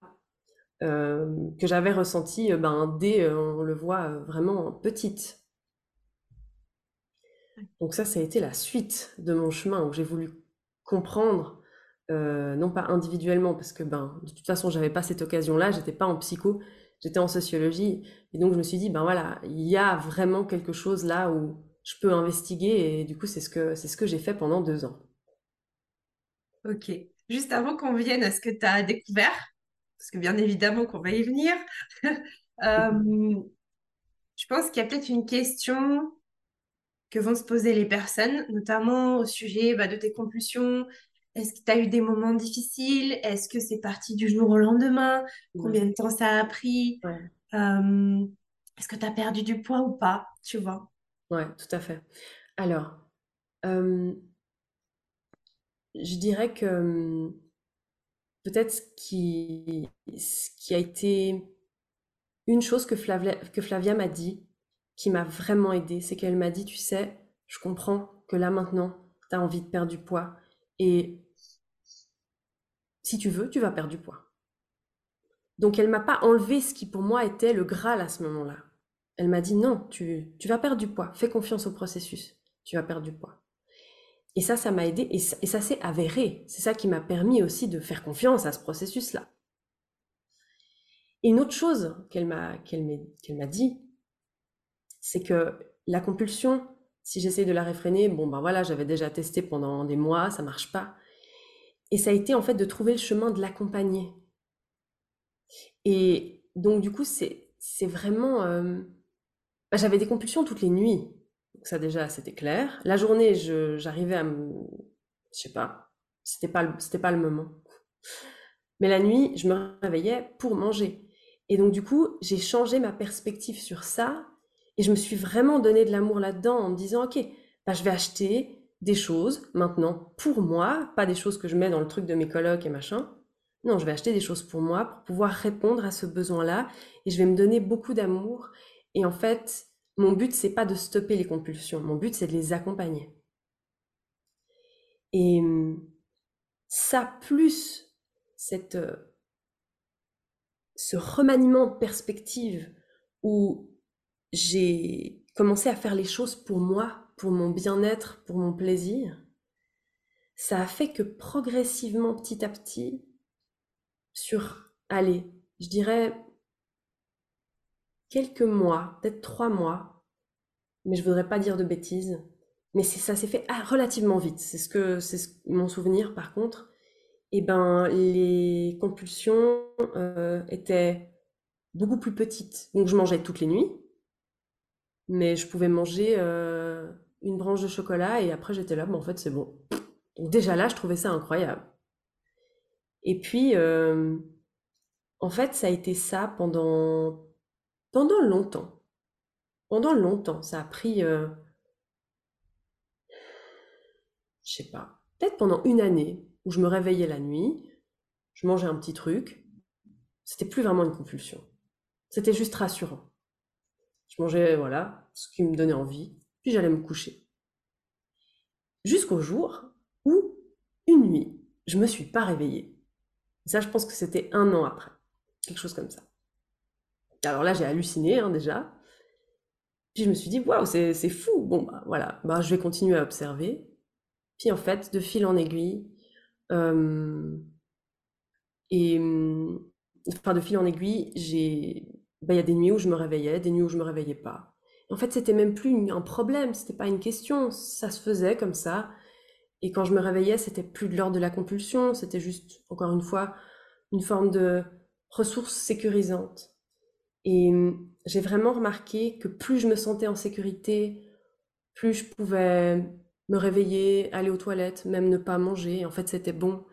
Euh, que j'avais ressenti ben, dès, on le voit, vraiment petite. Donc ça, ça a été la suite de mon chemin où j'ai voulu comprendre, euh, non pas individuellement, parce que ben, de toute façon, j'avais pas cette occasion-là, j'étais pas en psycho, j'étais en sociologie, et donc je me suis dit, ben voilà, il y a vraiment quelque chose là où je peux investiguer, et du coup, c'est ce que, c'est ce que j'ai fait pendant deux ans. Ok. Juste avant qu'on vienne à ce que tu as découvert, parce que bien évidemment qu'on va y venir, euh, je pense qu'il y a peut-être une question que vont se poser les personnes, notamment au sujet bah, de tes compulsions. Est-ce que tu as eu des moments difficiles? Est-ce que c'est parti du jour au lendemain? Combien de temps ça a pris? Ouais. euh, Est-ce que tu as perdu du poids ou pas Tu vois? Ouais, tout à fait. Alors, euh, je dirais que peut-être ce qui, ce qui a été une chose que Flavia, que Flavia m'a dit, qui m'a vraiment aidée, c'est qu'elle m'a dit, tu sais, je comprends que là maintenant, tu as envie de perdre du poids. Et si tu veux, tu vas perdre du poids. Donc elle m'a pas enlevé ce qui pour moi était le Graal à ce moment-là. Elle m'a dit non, tu, vas perdre du poids, fais confiance au processus, tu vas perdre du poids. Et ça, ça m'a aidé et ça, s'est avéré. C'est ça qui m'a permis aussi de faire confiance à ce processus-là. Et une autre chose qu'elle m'a dit, c'est que la compulsion, si j'essaye de la réfréner, bon ben voilà, j'avais déjà testé pendant des mois, ça marche pas. Et ça a été en fait de trouver le chemin de l'accompagner. Et donc du coup, c'est vraiment euh, bah, j'avais des compulsions toutes les nuits. Donc ça déjà, c'était clair. La journée, j'arrivais à me je sais pas, c'était pas c'était pas le moment. Mais la nuit, je me réveillais pour manger. Et donc du coup, j'ai changé ma perspective sur ça et je me suis vraiment donné de l'amour là-dedans en me disant, OK, bah, je vais acheter des choses maintenant pour moi, pas des choses que je mets dans le truc de mes colocs et machin. Non, je vais acheter des choses pour moi pour pouvoir répondre à ce besoin-là et je vais me donner beaucoup d'amour. Et en fait, mon but, c'est pas de stopper les compulsions. Mon but, c'est de les accompagner. Et ça, plus cette, euh, ce remaniement de perspective où j'ai commencé à faire les choses pour moi, pour mon bien-être, pour mon plaisir, ça a fait que progressivement, petit à petit, sur, allez, je dirais quelques mois, peut-être trois mois, mais je voudrais pas dire de bêtises, mais ça s'est fait ah, relativement vite. C'est ce que c'est mon souvenir par contre. Eh ben les compulsions euh, étaient beaucoup plus petites. Donc je mangeais toutes les nuits, mais je pouvais manger euh, une branche de chocolat et après j'étais là, bon en fait c'est bon. Donc déjà là, je trouvais ça incroyable. Et puis, euh, en fait, ça a été ça pendant, pendant longtemps. Pendant longtemps, ça a pris, euh, je sais pas, peut-être pendant une année où je me réveillais la nuit, je mangeais un petit truc, c'était plus vraiment une compulsion. C'était juste rassurant. Je mangeais, voilà, ce qui me donnait envie, puis j'allais me coucher. Jusqu'au jour où, une nuit, je me suis pas réveillée. Ça, je pense que c'était un an après. Quelque chose comme ça. Alors là, j'ai halluciné, hein, déjà. Puis je me suis dit, waouh, c'est fou. Bon, bah voilà, bah, je vais continuer à observer. Puis en fait, de fil en aiguille, euh, et de fil en aiguille, j'ai bah, il y a des nuits où je me réveillais, des nuits où je me réveillais pas. en fait, c'était même plus un problème, c'était pas une question, ça se faisait comme ça. Et quand je me réveillais, c'était plus de l'ordre de la compulsion, c'était juste, encore une fois, une forme de ressource sécurisante. Et hum, j'ai vraiment remarqué que plus je me sentais en sécurité, plus je pouvais me réveiller, aller aux toilettes, même ne pas manger. En fait, c'était bon.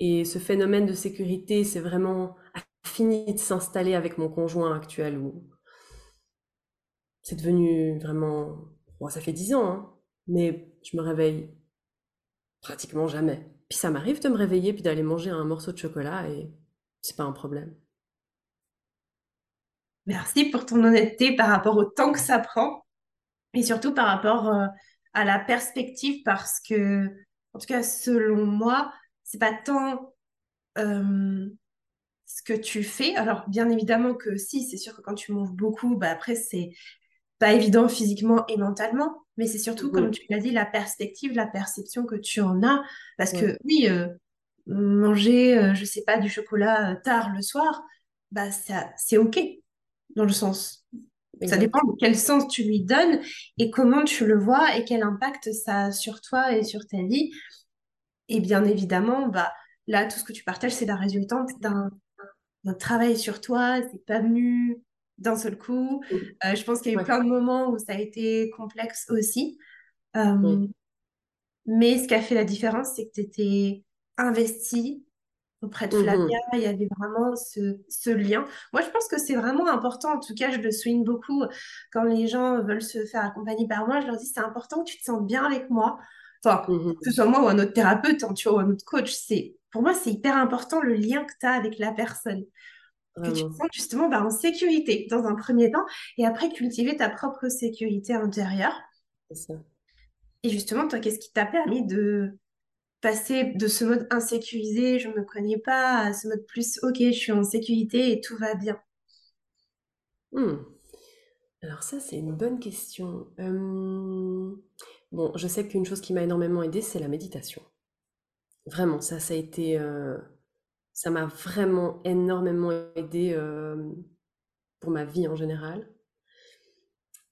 Et ce phénomène de sécurité, c'est vraiment fini de s'installer avec mon conjoint actuel où c'est devenu vraiment. Bon, ça fait dix ans, hein, mais je me réveille pratiquement jamais. Puis ça m'arrive de me réveiller puis d'aller manger un morceau de chocolat et c'est pas un problème. Merci pour ton honnêteté par rapport au temps que ça prend et surtout par rapport euh, à la perspective parce que, en tout cas, selon moi, c'est pas tant euh, que tu fais. Alors, bien évidemment que si, c'est sûr que quand tu manges beaucoup, bah après, c'est pas évident physiquement et mentalement, mais c'est surtout, comme tu l'as dit, la perspective, la perception que tu en as. Parce que oui, euh, manger, euh, je sais pas, du chocolat euh, tard le soir, bah ça, c'est OK, dans le sens. Ça dépend de quel sens tu lui donnes et comment tu le vois et quel impact ça a sur toi et sur ta vie. Et bien évidemment, bah, là, tout ce que tu partages, c'est la résultante d'un notre travail sur toi, c'est pas venu d'un seul coup. Euh, je pense qu'il y a eu plein de moments où ça a été complexe aussi. Euh, mais ce qui a fait la différence, c'est que tu étais investi auprès de Flavia. Mm-hmm. Il y avait vraiment ce, ce, lien. Moi, je pense que c'est vraiment important. En tout cas, je le souligne beaucoup quand les gens veulent se faire accompagner par moi. Je leur dis c'est important que tu te sentes bien avec moi. Enfin, mm-hmm. que ce soit moi ou un autre thérapeute, hein, tu vois, ou un autre coach, c'est pour moi, c'est hyper important le lien que tu as avec la personne. que tu te sens justement bah, en sécurité dans un premier temps et après cultiver ta propre sécurité intérieure. Ça. Et justement, toi, qu'est-ce qui t'a permis de passer de ce mode insécurisé, je ne me connais pas, à ce mode plus, ok, je suis en sécurité et tout va bien? Hmm. Alors ça, c'est une bonne question. Bon, je sais qu'une chose qui m'a énormément aidé, c'est la méditation. Vraiment, ça, ça a été... Euh, ça m'a vraiment énormément aidé euh, pour ma vie en général.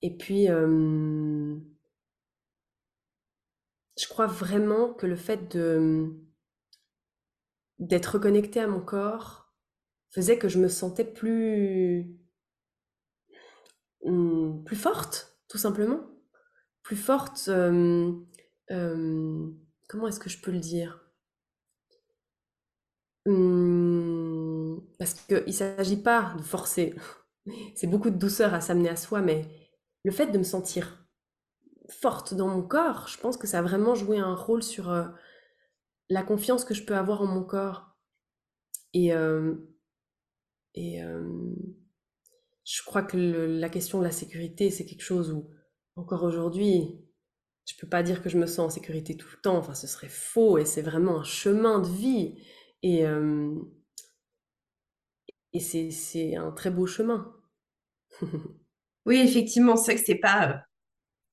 Et puis, je crois vraiment que le fait d'être reconnecté à mon corps faisait que je me sentais plus Mmh, plus forte, tout simplement. Forte. comment est-ce que je peux le dire? Mmh, Parce qu'il ne s'agit pas de forcer. C'est beaucoup de douceur à s'amener à soi, mais le fait de me sentir forte dans mon corps, je pense que ça a vraiment joué un rôle sur la confiance que je peux avoir en mon corps. Et, et je crois que la question de la sécurité, c'est quelque chose où, encore aujourd'hui, je peux pas dire que je me sens en sécurité tout le temps, enfin ce serait faux, et c'est vraiment un chemin de vie. Et, euh, et c'est un très beau chemin. oui, effectivement, c'est vrai que c'est pas. Euh,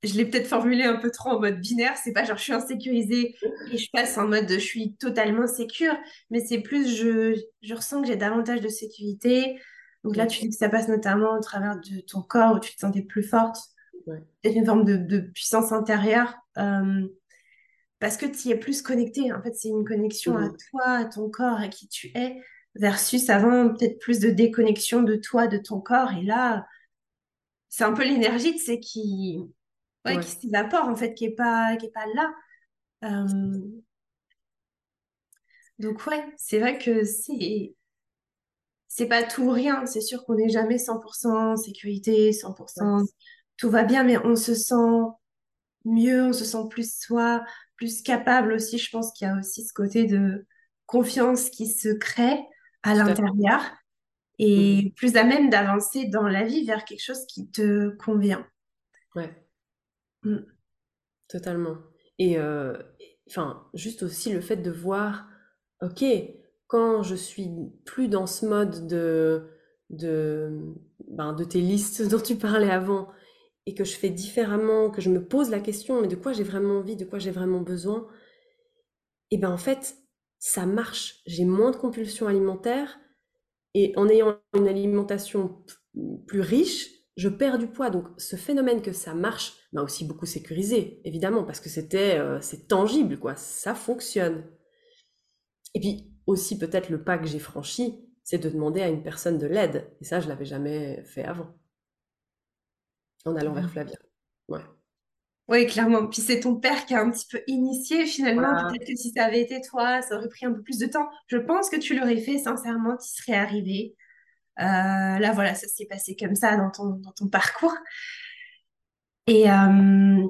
je l'ai peut-être formulé un peu trop en mode binaire, c'est pas genre je suis insécurisée et je passe en mode je suis totalement sécure, mais c'est plus je, je ressens que j'ai davantage de sécurité, donc là, tu dis que ça passe notamment au travers de ton corps où tu te sentais plus forte. C'est une forme de, puissance intérieure. Euh, parce que tu y es plus connecté. En fait, c'est une connexion à toi, à ton corps, à qui tu es, versus avant, peut-être plus de déconnexion de toi, de ton corps. Et là, c'est un peu l'énergie, tu sais, qui, qui s'évapore, en fait, qui n'est pas, qui est pas là. Euh, donc, ouais, c'est vrai que c'est c'est pas tout ou rien. C'est sûr qu'on n'est jamais 100% en sécurité, 100% tout va bien, mais on se sent mieux, on se sent plus soi, plus capable aussi. Je pense qu'il y a aussi ce côté de confiance qui se crée à l'intérieur et mm. plus à même d'avancer dans la vie vers quelque chose qui te convient. Ouais. Mm. Totalement. Et euh, enfin, juste aussi le fait de voir, ok, quand je suis plus dans ce mode de, de, ben, de tes listes dont tu parlais avant, et que je fais différemment, que je me pose la question, mais de quoi j'ai vraiment envie, de quoi j'ai vraiment besoin, et ben en fait, ça marche. J'ai moins de compulsions alimentaires, et en ayant une alimentation plus riche, je perds du poids. Donc ce phénomène que ça marche m'a aussi beaucoup sécurisé, évidemment, parce que c'était euh, c'est tangible, quoi. Ça fonctionne. Et puis aussi peut-être le pas que j'ai franchi, c'est de demander à une personne de l'aide. Et ça, je l'avais jamais fait avant. En allant vers. Flavia. Ouais. Oui, clairement. Puis c'est ton père qui a un petit peu initié finalement. Peut-être que si ça avait été toi, ça aurait pris un peu plus de temps. Je pense que tu l'aurais fait sincèrement, tu serais arrivé. Euh, là, voilà, ça s'est passé comme ça dans ton, dans ton parcours. Et euh,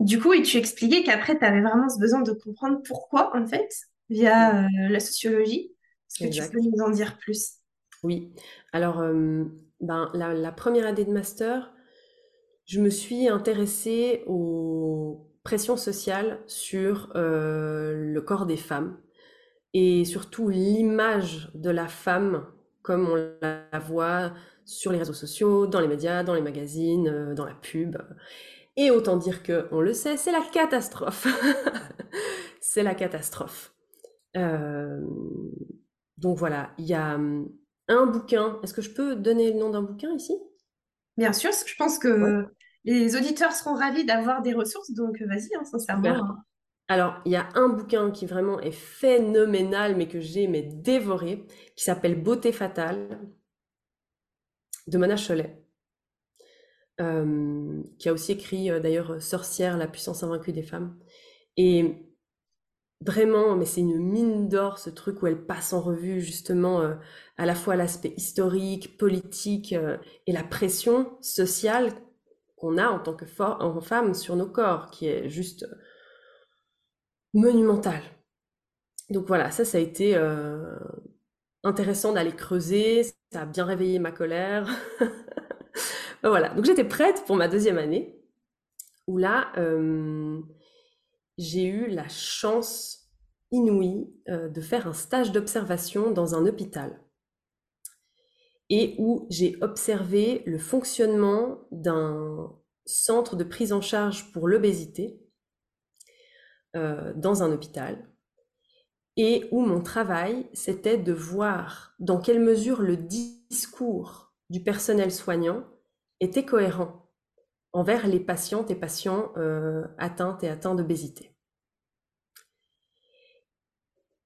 du coup, et tu expliquais qu'après, tu avais vraiment ce besoin de comprendre pourquoi, en fait, via euh, la sociologie. Est-ce que tu peux nous en dire plus? Oui. Alors, ben, la, première année de master, je me suis intéressée aux pressions sociales sur euh, le corps des femmes et surtout l'image de la femme comme on la voit sur les réseaux sociaux, dans les médias, dans les magazines, dans la pub. Et autant dire que, on le sait, c'est la catastrophe. c'est la catastrophe. Euh, donc voilà, il y a hum, un bouquin. Est-ce que je peux donner le nom d'un bouquin ici? Bien sûr, je pense que les auditeurs seront ravis d'avoir des ressources, donc vas-y, hein, sincèrement. Hein. Alors, il y a un bouquin qui vraiment est phénoménal, mais que j'ai mais dévoré, qui s'appelle Beauté fatale, de Mona Cholet, euh, qui a aussi écrit euh, d'ailleurs Sorcière, la puissance invaincue des femmes. Et Vraiment, mais c'est une mine d'or ce truc où elle passe en revue justement euh, à la fois l'aspect historique, politique euh, et la pression sociale qu'on a en tant que femme sur nos corps, qui est juste euh, monumentale. Donc voilà, ça, ça a été un intéressant d'aller creuser, ça a bien réveillé ma colère. voilà, donc j'étais prête pour ma deuxième année, où là, euh, j'ai eu la chance inouïe euh, de faire un stage d'observation dans un hôpital et où j'ai observé le fonctionnement d'un centre de prise en charge pour l'obésité euh, dans un hôpital et où mon travail, c'était de voir dans quelle mesure le discours du personnel soignant était cohérent envers les patientes et patients euh, atteintes et atteints d'obésité.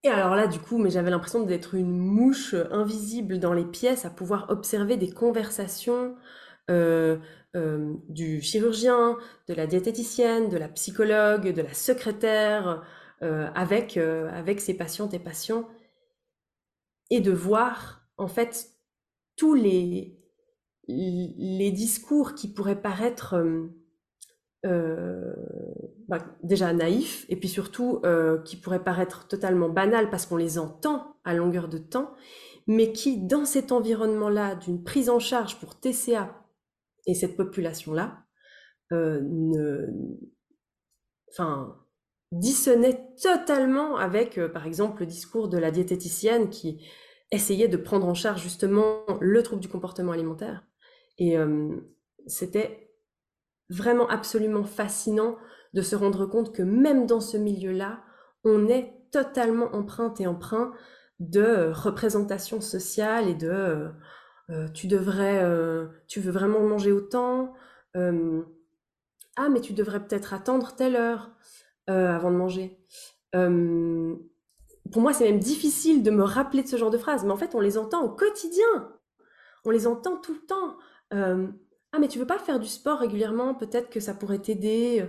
Et alors là, du coup, mais j'avais l'impression d'être une mouche invisible dans les pièces, à pouvoir observer des conversations euh, euh, du chirurgien, de la diététicienne, de la psychologue, de la secrétaire, euh, avec, avec ses patientes et patients, et de voir en fait tous les, les discours qui pourraient paraître euh, bah, déjà naïfs et puis surtout euh, qui pourraient paraître totalement banals parce qu'on les entend à longueur de temps, mais qui, dans cet environnement-là, d'une prise en charge pour TCA et cette population-là, euh, enfin, dissonait totalement avec, par exemple, le discours de la diététicienne qui essayait de prendre en charge justement le trouble du comportement alimentaire. Et c'était vraiment absolument fascinant de se rendre compte que même dans ce milieu-là, on est totalement empreinte et emprunt de représentation sociale et de euh, euh, tu devrais, euh, tu veux vraiment manger autant, ah mais tu devrais peut-être attendre telle heure avant de manger. pour moi, c'est même difficile de me rappeler de ce genre de phrases, mais en fait, on les entend au quotidien. On les entend tout le temps. Ah, mais tu veux pas faire du sport régulièrement? Peut-être que ça pourrait t'aider.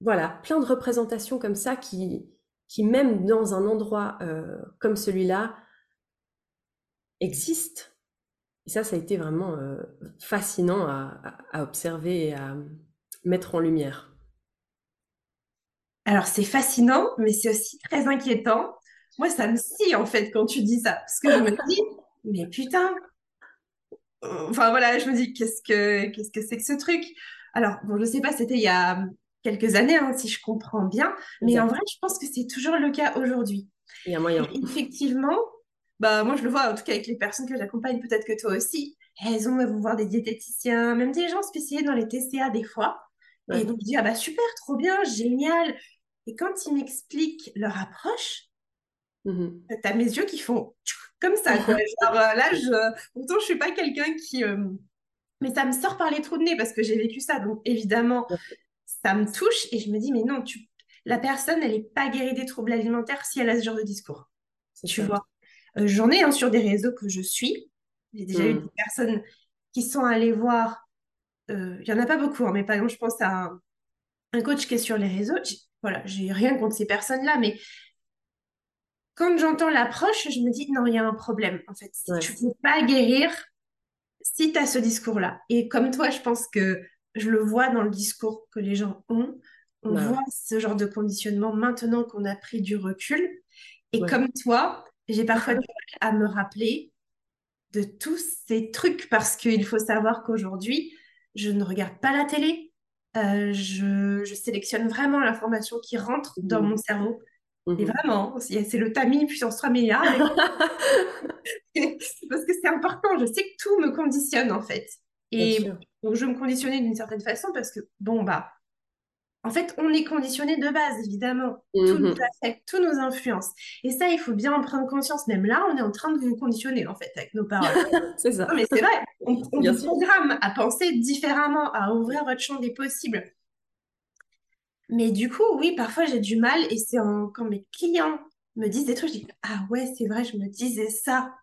voilà, plein de représentations comme ça qui, qui même dans un endroit euh, comme celui-là, existent. Et ça, ça a été vraiment euh, fascinant à, observer et à mettre en lumière. Alors, c'est fascinant, mais c'est aussi très inquiétant. Moi, ça me scie, en fait, quand tu dis ça. Parce que je me dis, mais putain, Enfin voilà, je me dis qu'est-ce que qu'est-ce que c'est que ce truc? Alors bon, je sais pas, c'était il y a quelques années, hein, si je comprends bien, mais en vrai, je pense que c'est toujours le cas aujourd'hui. Il y a moyen. effectivement, bah moi je le vois en tout cas avec les personnes que j'accompagne, peut-être que toi aussi, elles ont vont voir des diététiciens, même des gens spécialisés dans les TCA des fois. Et donc je dis ah bah super, trop bien, génial. Et quand ils m'expliquent leur approche, mmh tu as mes yeux qui font comme ça. Quoi. Genre, euh, là, je... pourtant, je suis pas quelqu'un qui. Euh, mais ça me sort par les trous de nez parce que j'ai vécu ça. Donc, évidemment, ça me touche et je me dis, mais non, tu... la personne, elle n'est pas guérie des troubles alimentaires si elle a ce genre de discours. Tu vois. Euh, j'en ai un sur des réseaux que je suis. J'ai déjà eu hmm. des personnes qui sont allées voir. Il y en a pas beaucoup, hein, mais par exemple, je pense à un, un coach qui est sur les réseaux. Voilà, j'ai rien contre ces personnes-là, mais quand j'entends l'approche, je me dis non, il y a un problème en fait. Tu ne peux pas guérir si tu as ce discours-là. Et comme toi, je pense que je le vois dans le discours que les gens ont. On voit ce genre de conditionnement maintenant qu'on a pris du recul. Et comme toi, j'ai parfois du mal à me rappeler de tous ces trucs parce qu'il faut savoir qu'aujourd'hui, je ne regarde pas la télé. Euh, je, sélectionne vraiment l'information qui rentre dans mmh. mon cerveau. Et mhm. vraiment, c'est le tamis puissance 3 milliards. Parce que c'est important, je sais que tout me conditionne en fait. Et donc je me conditionnais d'une certaine façon parce que, bon, bah, en fait, on est conditionné de base, évidemment. Tout nous affecte, tout nous influence. Et ça, il faut bien en prendre conscience. Même là, on est en train de vous conditionner, en fait, avec nos paroles. c'est ça. Non, mais c'est vrai. On, on vous programme à penser différemment, à ouvrir votre champ des possibles. Mais du coup, oui, parfois j'ai du mal et c'est quand mes clients me disent des trucs, je dis Ah ouais, c'est vrai, je me disais ça.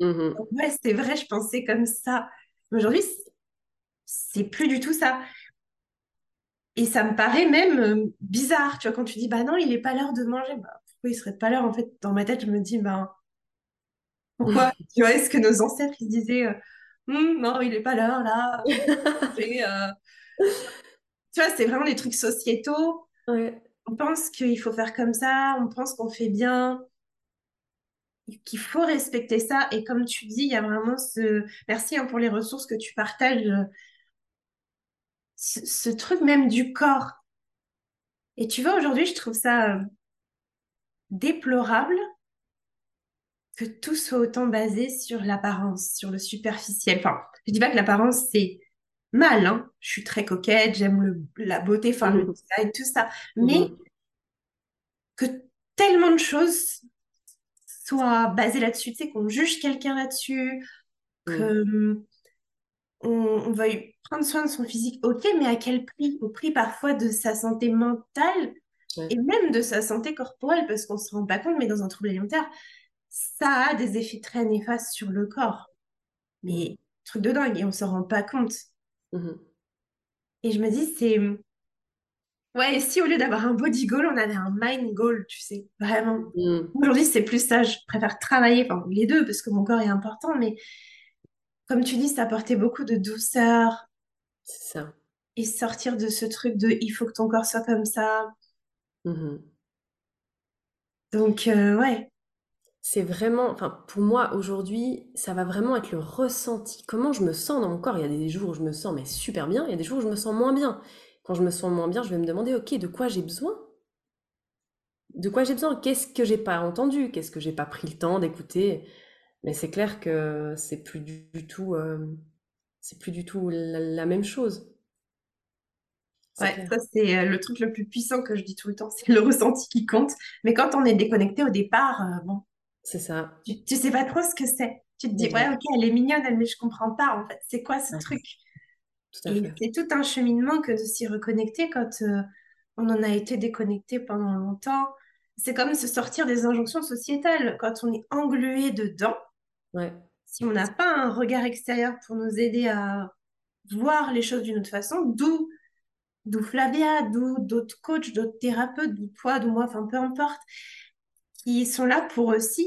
Mmh ouais, c'est vrai, je pensais comme ça. Aujourd'hui, c'est plus du tout ça. Et ça me paraît même euh, bizarre, tu vois, quand tu dis Bah non, il n'est pas l'heure de manger. Bah, pourquoi il serait pas l'heure En fait, dans ma tête, je me dis Bah pourquoi Tu vois, est-ce que nos ancêtres, ils disaient euh, hum, Non, il n'est pas l'heure là. et, euh, tu vois, c'est vraiment des trucs sociétaux. On pense qu'il faut faire comme ça, on pense qu'on fait bien. Il qu'il faut respecter ça. Et comme tu dis, il y a vraiment ce... Merci hein, pour les ressources que tu partages. Euh, ce, ce truc même du corps. Et tu vois, aujourd'hui, je trouve ça euh, déplorable que tout soit autant basé sur l'apparence, sur le superficiel. Enfin, je dis pas que l'apparence, c'est mal, hein. Je suis très coquette, j'aime la beauté, enfin, le Mhm. design, tout ça. Mais Mhm. que tellement de choses soient basées là-dessus, tu sais, qu'on juge quelqu'un là-dessus, que hum, on, on veuille prendre soin de son physique, ok, mais à quel prix? Au prix parfois de sa santé mentale Ouais. et même de sa santé corporelle, parce qu'on se rend pas compte, mais dans un trouble alimentaire, ça a des effets très néfastes sur le corps. Mais truc de dingue, et on se rend pas compte. Mhm. Et je me dis, c'est... Ouais, et si au lieu d'avoir un body goal, on avait un mind goal, tu sais, vraiment. Mhm. Aujourd'hui, c'est plus ça, je préfère travailler, enfin les deux, parce que mon corps est important, mais comme tu dis, ça apportait beaucoup de douceur C'est ça. et sortir de ce truc de il faut que ton corps soit comme ça. Donc, euh, ouais, C'est vraiment, enfin, pour moi, aujourd'hui, ça va vraiment être le ressenti. Comment je me sens dans mon corps. Il y a des jours où je me sens mais super bien, il y a des jours où je me sens moins bien. Quand je me sens moins bien, je vais me demander, ok, de quoi j'ai besoin? De quoi j'ai besoin? Qu'est-ce que j'ai pas entendu? Qu'est-ce que j'ai pas pris le temps d'écouter? Mais c'est clair que c'est plus du tout, euh, c'est plus du tout la, la même chose. C'est ouais, clair. ça c'est euh, le truc le plus puissant que je dis tout le temps, c'est le ressenti qui compte. Mais quand on est déconnecté au départ, euh, bon, C'est ça. tu, tu sais pas trop ce que c'est. Tu te dis, ouais, ok, elle est mignonne, elle, mais je comprends pas en fait. C'est quoi ce Ouais, truc? tout Et c'est tout un cheminement que de s'y reconnecter quand euh, on en a été déconnecté pendant longtemps. C'est comme se sortir des injonctions sociétales. Quand on est englué dedans, Ouais. si on n'a pas un regard extérieur pour nous aider à voir les choses d'une autre façon, d'où d'où Flavia, d'où d'autres coachs, d'autres thérapeutes, d'où toi, d'où moi, enfin peu importe, qui sont là pour aussi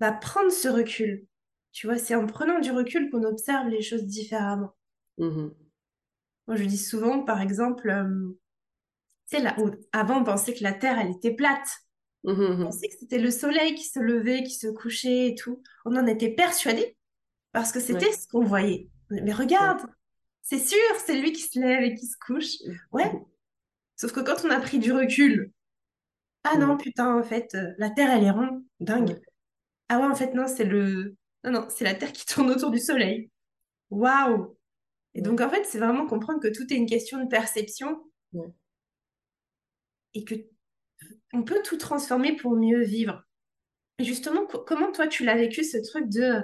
bah, prendre ce recul. Tu vois, c'est en prenant du recul qu'on observe les choses différemment. Mhm. Moi, je dis souvent, par exemple, euh, tu sais, là, où- avant, on pensait que la Terre, elle était plate. Mhm, On mhm. pensait que c'était le soleil qui se levait, qui se couchait et tout. On en était persuadés parce que Ouais. c'était ce qu'on voyait. Mais Ouais. regarde, c'est sûr, c'est lui qui se lève et qui se couche. Ouais, sauf que quand on a pris du recul, ah non, putain, en fait, euh, la Terre, elle est ronde, dingue. Ah ouais, en fait, non, c'est le... Non, non, c'est la Terre qui tourne autour du soleil. Waouh! Et donc, en fait, c'est vraiment comprendre que tout est une question de perception Ouais. et que on peut tout transformer pour mieux vivre. Et justement, co- comment toi, tu l'as vécu, ce truc de...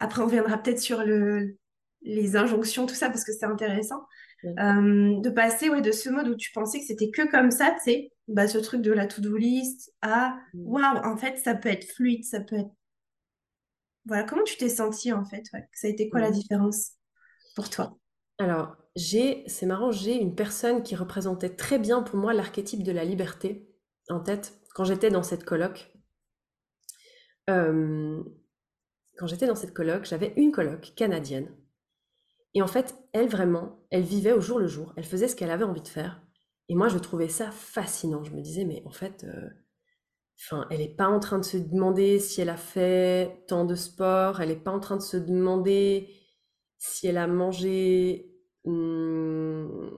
Après, on reviendra peut-être sur le... les injonctions, tout ça, parce que c'est intéressant. Euh, de passer ouais, de ce mode où tu pensais que c'était que comme ça, tu sais, bah, ce truc de la to-do list à Mhm. waouh, en fait, ça peut être fluide, ça peut être. Voilà, comment tu t'es sentie en fait ouais, Ça a été quoi la Mhm. différence pour toi? Alors, j'ai, c'est marrant, j'ai une personne qui représentait très bien pour moi l'archétype de la liberté en tête quand j'étais dans cette coloc. Euh, quand j'étais dans cette coloc, j'avais une coloc canadienne. Et en fait, elle vraiment, elle vivait au jour le jour, elle faisait ce qu'elle avait envie de faire. Et moi, je trouvais ça fascinant. Je me disais, mais en fait, euh, elle n'est pas en train de se demander si elle a fait tant de sport, elle n'est pas en train de se demander si elle a mangé hum,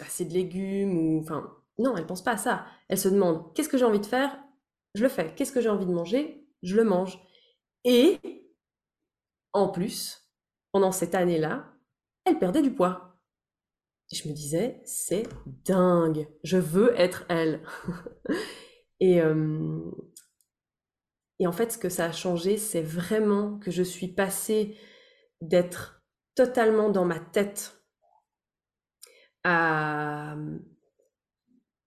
assez de légumes ou enfin non, elle pense pas à ça. Elle se demande qu'est-ce que j'ai envie de faire, je le fais. Qu'est-ce que j'ai envie de manger, je le mange. Et en plus, pendant cette année-là, elle perdait du poids. Je me disais, c'est dingue, je veux être elle. et, euh, et en fait, ce que ça a changé, c'est vraiment que je suis passée d'être totalement dans ma tête à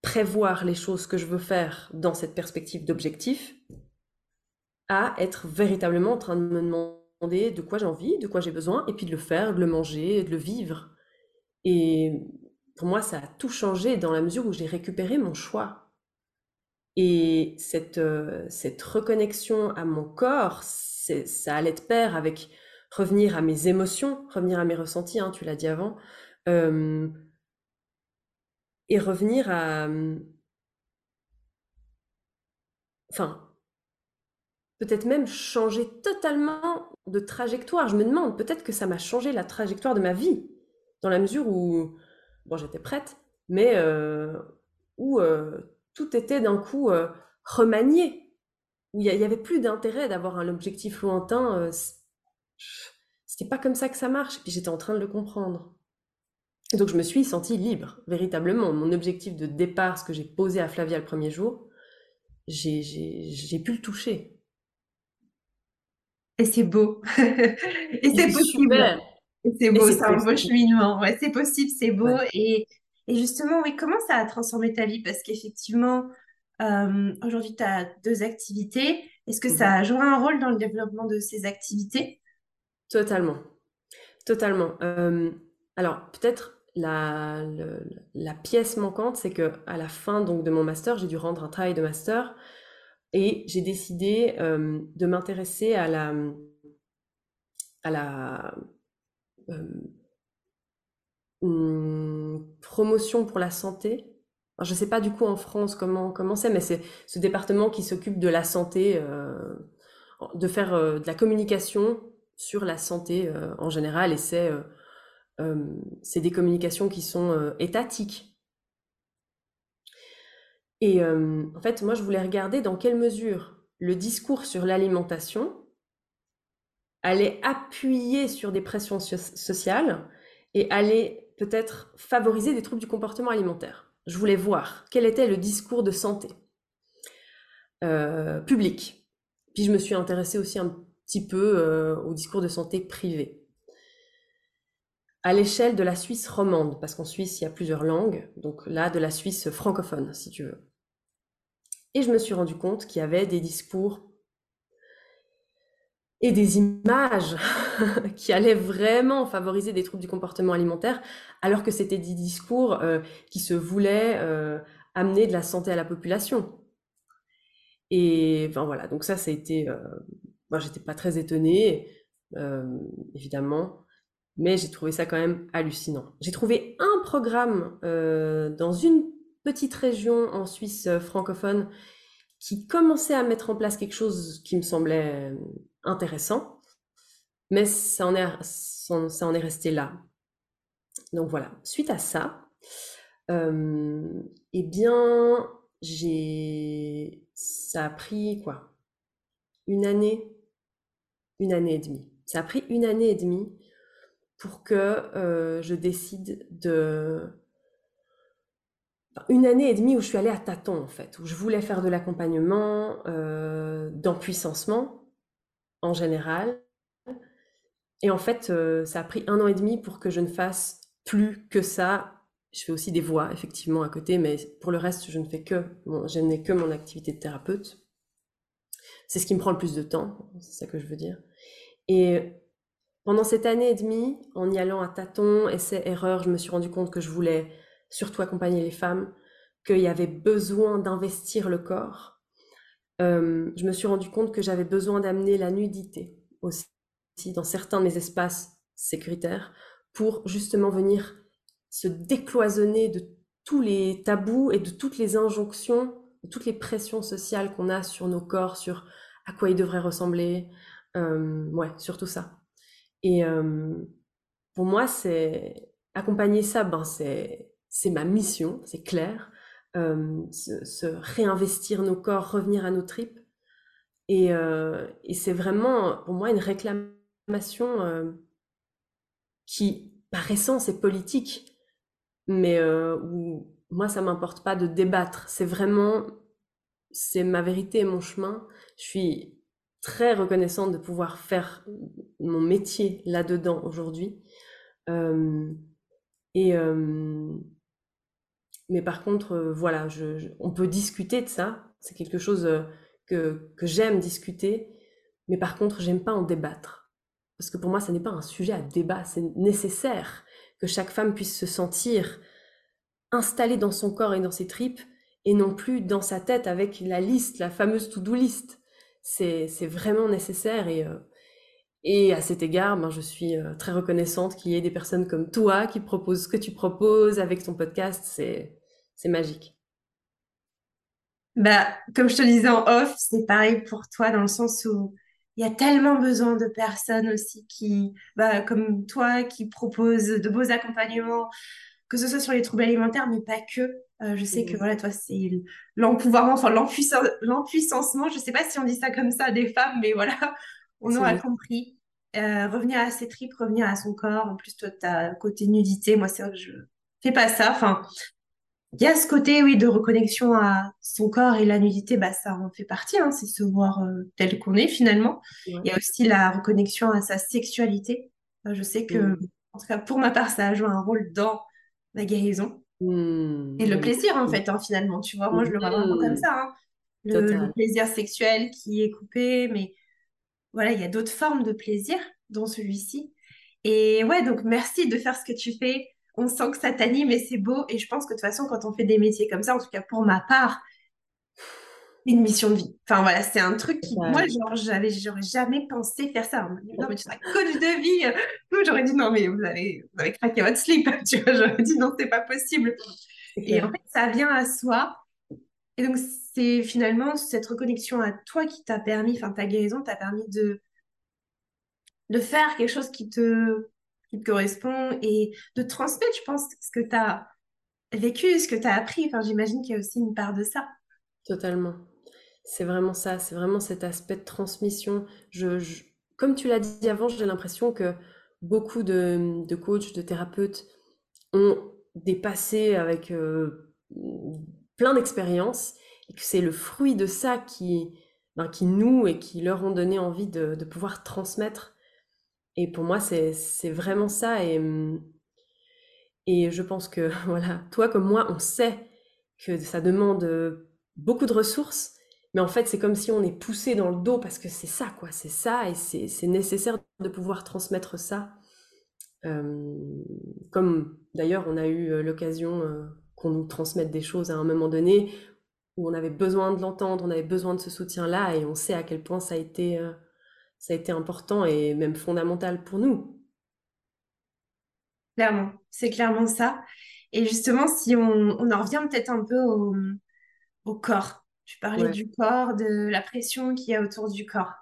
prévoir les choses que je veux faire dans cette perspective d'objectif, à être véritablement en train de me demander de quoi j'ai envie, de quoi j'ai besoin, et puis de le faire, de le manger, de le vivre. Et pour moi, ça a tout changé dans la mesure où j'ai récupéré mon choix. Et cette, euh, cette reconnexion à mon corps, ça allait de pair avec revenir à mes émotions, revenir à mes ressentis, hein, tu l'as dit avant, euh, et revenir à... Enfin, peut-être même changé totalement de trajectoire. Je me demande, peut-être que ça m'a changé la trajectoire de ma vie, dans la mesure où, bon, j'étais prête, mais euh, où euh, tout était d'un coup euh, remanié, où il n'y avait plus d'intérêt d'avoir un objectif lointain. C'était pas comme ça que ça marche, et j'étais en train de le comprendre. Et donc je me suis sentie libre, véritablement. Mon objectif de départ, ce que j'ai posé à Flavia le premier jour, j'ai pu le toucher. Et c'est beau. et c'est possible. Et c'est beau, c'est un beau cheminement. Ouais, c'est possible, c'est beau. Et, et, justement, oui, comment ça a transformé ta vie? Parce qu'effectivement, euh, aujourd'hui, tu as deux activités. Est-ce que ça mhm. a joué un rôle dans le développement de ces activités? Totalement. Totalement. Euh, alors, peut-être la, la, pièce manquante, c'est que à la fin donc de mon master, j'ai dû rendre un travail de master et j'ai décidé euh, de m'intéresser à la euh, hum, promotion pour la santé. je ne sais pas du coup en France comment comment c'est, mais c'est ce département qui s'occupe de la santé, euh, de faire de la communication sur la santé en général, et c'est des communications qui sont étatiques. Et euh, en fait, moi, je voulais regarder dans quelle mesure le discours sur l'alimentation allait appuyer sur des pressions sociales et allait peut-être favoriser des troubles du comportement alimentaire. Je voulais voir quel était le discours de santé public. Puis je me suis intéressée aussi un petit peu au discours de santé privé à l'échelle de la Suisse romande, parce qu'en Suisse, il y a plusieurs langues, donc là, de la Suisse francophone, si tu veux. Et je me suis rendu compte qu'il y avait des discours et des images qui allaient vraiment favoriser des troubles du comportement alimentaire, alors que c'était des discours euh, qui se voulaient euh, amener de la santé à la population. Et enfin voilà, donc ça, ça a été... Euh, moi, j'étais pas très étonnée, évidemment mais j'ai trouvé ça quand même hallucinant. J'ai trouvé un programme euh, dans une petite région en Suisse euh, francophone qui commençait à mettre en place quelque chose qui me semblait euh, intéressant, mais ça en est, resté là. Donc voilà, suite à ça, eh bien, j'ai, ça a pris quoi? Une année, une année et demie. Ça a pris une année et demie pour que euh, je décide de... Une année et demie où je suis allée à tâtons, en fait, où je voulais faire de l'accompagnement, euh, d'empuissancement, en général. Et en fait, euh, ça a pris un an et demi pour que je ne fasse plus que ça. Je fais aussi des voix, effectivement, à côté, mais pour le reste, je ne fais que, je n'ai que mon activité de thérapeute. C'est ce qui me prend le plus de temps, c'est ça que je veux dire. Et pendant cette année et demie, en y allant à tâtons, essais, erreurs, je me suis rendu compte que je voulais surtout accompagner les femmes, qu'il y avait besoin d'investir le corps. Euh, je me suis rendu compte que j'avais besoin d'amener la nudité aussi dans certains de mes espaces sécuritaires pour justement venir se décloisonner de tous les tabous et de toutes les injonctions, de toutes les pressions sociales qu'on a sur nos corps, sur à quoi ils devraient ressembler. Euh, ouais, surtout ça. Et pour moi, c'est accompagner ça, ben c'est c'est ma mission, c'est clair. Se, réinvestir nos corps, revenir à nos tripes. Et, et c'est vraiment pour moi une réclamation qui, par essence, est politique, mais où moi, ça m'importe pas de débattre. C'est vraiment, c'est ma vérité et mon chemin. Je suis très reconnaissante de pouvoir faire mon métier là-dedans aujourd'hui. Euh, et euh, mais par contre, euh, voilà, on peut discuter de ça. C'est quelque chose que, que j'aime discuter. Mais par contre, j'aime pas en débattre. Parce que pour moi, ce n'est pas un sujet à débat. C'est nécessaire que chaque femme puisse se sentir installée dans son corps et dans ses tripes et non plus dans sa tête avec la liste, la fameuse to-do list c'est vraiment nécessaire et, euh, et à cet égard, ben, je suis euh, très reconnaissante qu'il y ait des personnes comme toi qui proposent ce que tu proposes avec ton podcast, c'est magique. Bah, comme je te disais en off, c'est pareil pour toi dans le sens où il y a tellement besoin de personnes aussi qui, bah, comme toi, qui proposent de beaux accompagnements, que ce soit sur les troubles alimentaires, mais pas que. Euh, je sais que Mm. voilà, toi, c'est l'empouvoirment, enfin l'empuissance- l'empuissancement. Je sais pas si on dit ça comme ça des femmes, mais voilà, on C'est aura compris. Euh, revenir à ses tripes, revenir à son corps. En plus, toi, t'as côté nudité. Moi, c'est vrai que je fais pas ça. Enfin, il y a ce côté, oui, de reconnexion à son corps et la nudité, bah, ça en fait partie, hein, c'est se voir euh, tel qu'on est finalement. Ouais. Il y a aussi la reconnexion à sa sexualité. Je sais que, Mm. en tout cas, pour ma part, ça a joué un rôle dans ma guérison et Mm. le Mais plaisir, en fait, hein, finalement. Tu vois, moi, je le vois vraiment comme Mhm. ça, hein. Le, le plaisir sexuel qui est coupé, mais voilà, il y a d'autres formes de plaisir, dont celui-ci. Et ouais, donc merci de faire ce que tu fais. On sent que ça t'anime et c'est beau. Et je pense que de toute façon, quand on fait des métiers comme ça, en tout cas pour ma part, c'est une mission de vie. Enfin voilà, c'est un truc qui, moi, Total. genre, j'avais, j'aurais jamais pensé faire ça. Non, mais tu seras coach de vie. Nous, j'aurais dit, non, mais vous avez, vous avez craqué votre slip. Tu vois, j'aurais dit, non, c'est pas possible. Et en fait, ça vient à soi. Et donc, c'est finalement cette reconnexion à toi qui t'a permis, enfin, ta guérison t'a permis de de faire quelque chose qui te, qui te correspond et de transmettre, je pense, ce que tu as vécu, ce que tu as appris. Enfin, j'imagine qu'il y a aussi une part de ça. Totalement. C'est vraiment ça, c'est vraiment cet aspect de transmission. Je, comme tu l'as dit avant, j'ai l'impression que beaucoup de, coachs, de thérapeutes ont des passés avec euh, plein d'expériences et que c'est le fruit de ça qui, ben, qui nous et qui leur ont donné envie de pouvoir transmettre. Et pour moi, c'est, vraiment ça. Et, hum, et je pense que, voilà, toi comme moi, on sait que ça demande beaucoup de ressources, mais en fait, c'est comme si on est poussé dans le dos parce que c'est ça, quoi, c'est ça, et c'est nécessaire de pouvoir transmettre ça. Comme d'ailleurs, on a eu l'occasion qu'on nous transmette des choses à un moment donné où on avait besoin de l'entendre, on avait besoin de ce soutien-là, et on sait à quel point ça a été, ça a été important et même fondamental pour nous. Clairement, c'est clairement ça. Et justement, si on, on en revient peut-être un peu au, au corps. Tu parlais Ouais. du corps, de la pression qu'il y a autour du corps.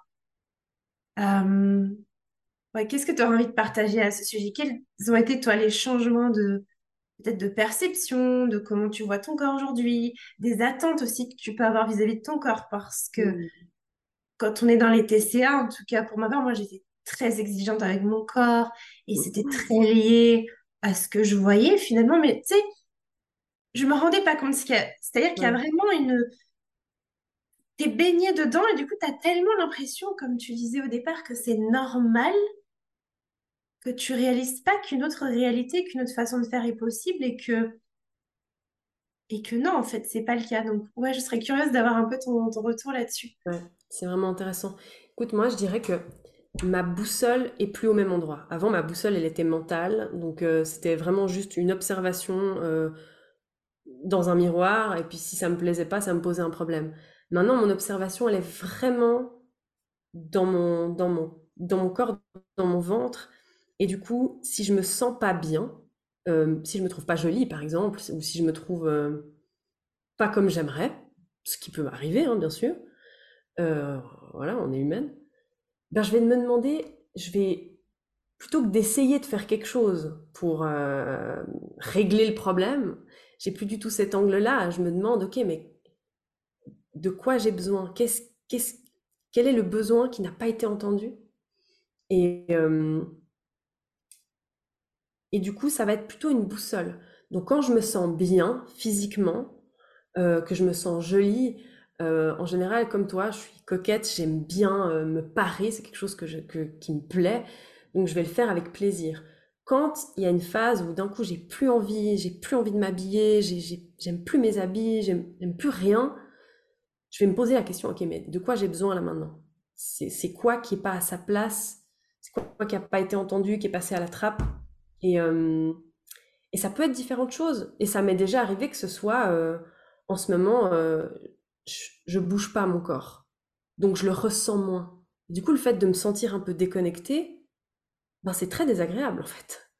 Euh, ouais, qu'est-ce que tu aurais envie de partager à ce sujet? Quels ont été, toi, les changements de peut-être de perception, de comment tu vois ton corps aujourd'hui, des attentes aussi que tu peux avoir vis-à-vis de ton corps? Parce que Mm. Quand on est dans les TCA, en tout cas pour ma part, moi j'étais très exigeante avec mon corps et c'était très lié à ce que je voyais finalement. Mais tu sais, je me rendais pas compte. ce qu'il y a- C'est-à-dire qu'il y a vraiment une... T'es baigné dedans et du coup t'as tellement l'impression, comme tu disais au départ, que c'est normal que tu réalises pas qu'une autre réalité, qu'une autre façon de faire est possible et que et que non, en fait, c'est pas le cas. Donc ouais, je serais curieuse d'avoir un peu ton, retour là-dessus. Ouais, c'est vraiment intéressant. Écoute, moi, je dirais que ma boussole est plus au même endroit. Avant, ma boussole, elle était mentale, donc euh, c'était vraiment juste une observation euh, dans un miroir, et puis si ça me plaisait pas, ça me posait un problème. Maintenant, mon observation, elle est vraiment dans mon, dans mon, dans mon corps, dans mon ventre, et du coup, si je me sens pas bien, si je me trouve pas jolie, par exemple, ou si je me trouve pas comme j'aimerais, ce qui peut m'arriver, hein, bien sûr, voilà, on est humaine, ben, je vais me demander, je vais, plutôt que d'essayer de faire quelque chose pour régler le problème, j'ai plus du tout cet angle-là. Je me demande, ok, mais de quoi j'ai besoin? Quel est le besoin qui n'a pas été entendu? Et du coup, ça va être plutôt une boussole. Donc quand je me sens bien physiquement, euh, que je me sens jolie, euh, en général, comme toi, je suis coquette, j'aime bien euh, me parer, c'est quelque chose que qui me plaît, donc je vais le faire avec plaisir. Quand il y a une phase où d'un coup j'ai plus envie, j'ai plus envie de m'habiller, j'ai- j'ai- j'aime plus mes habits, j'aime plus rien, je vais me poser la question, ok, mais de quoi j'ai besoin là maintenant? C'est quoi qui est pas à sa place? C'est quoi qui n'a pas été entendu, qui est passé à la trappe? Et, euh, et ça peut être différentes choses. Et ça m'est déjà arrivé que ce soit, euh, en ce moment, euh, je, je bouge pas mon corps. Donc je le ressens moins. Du coup, le fait de me sentir un peu déconnectée, ben c'est très désagréable en fait.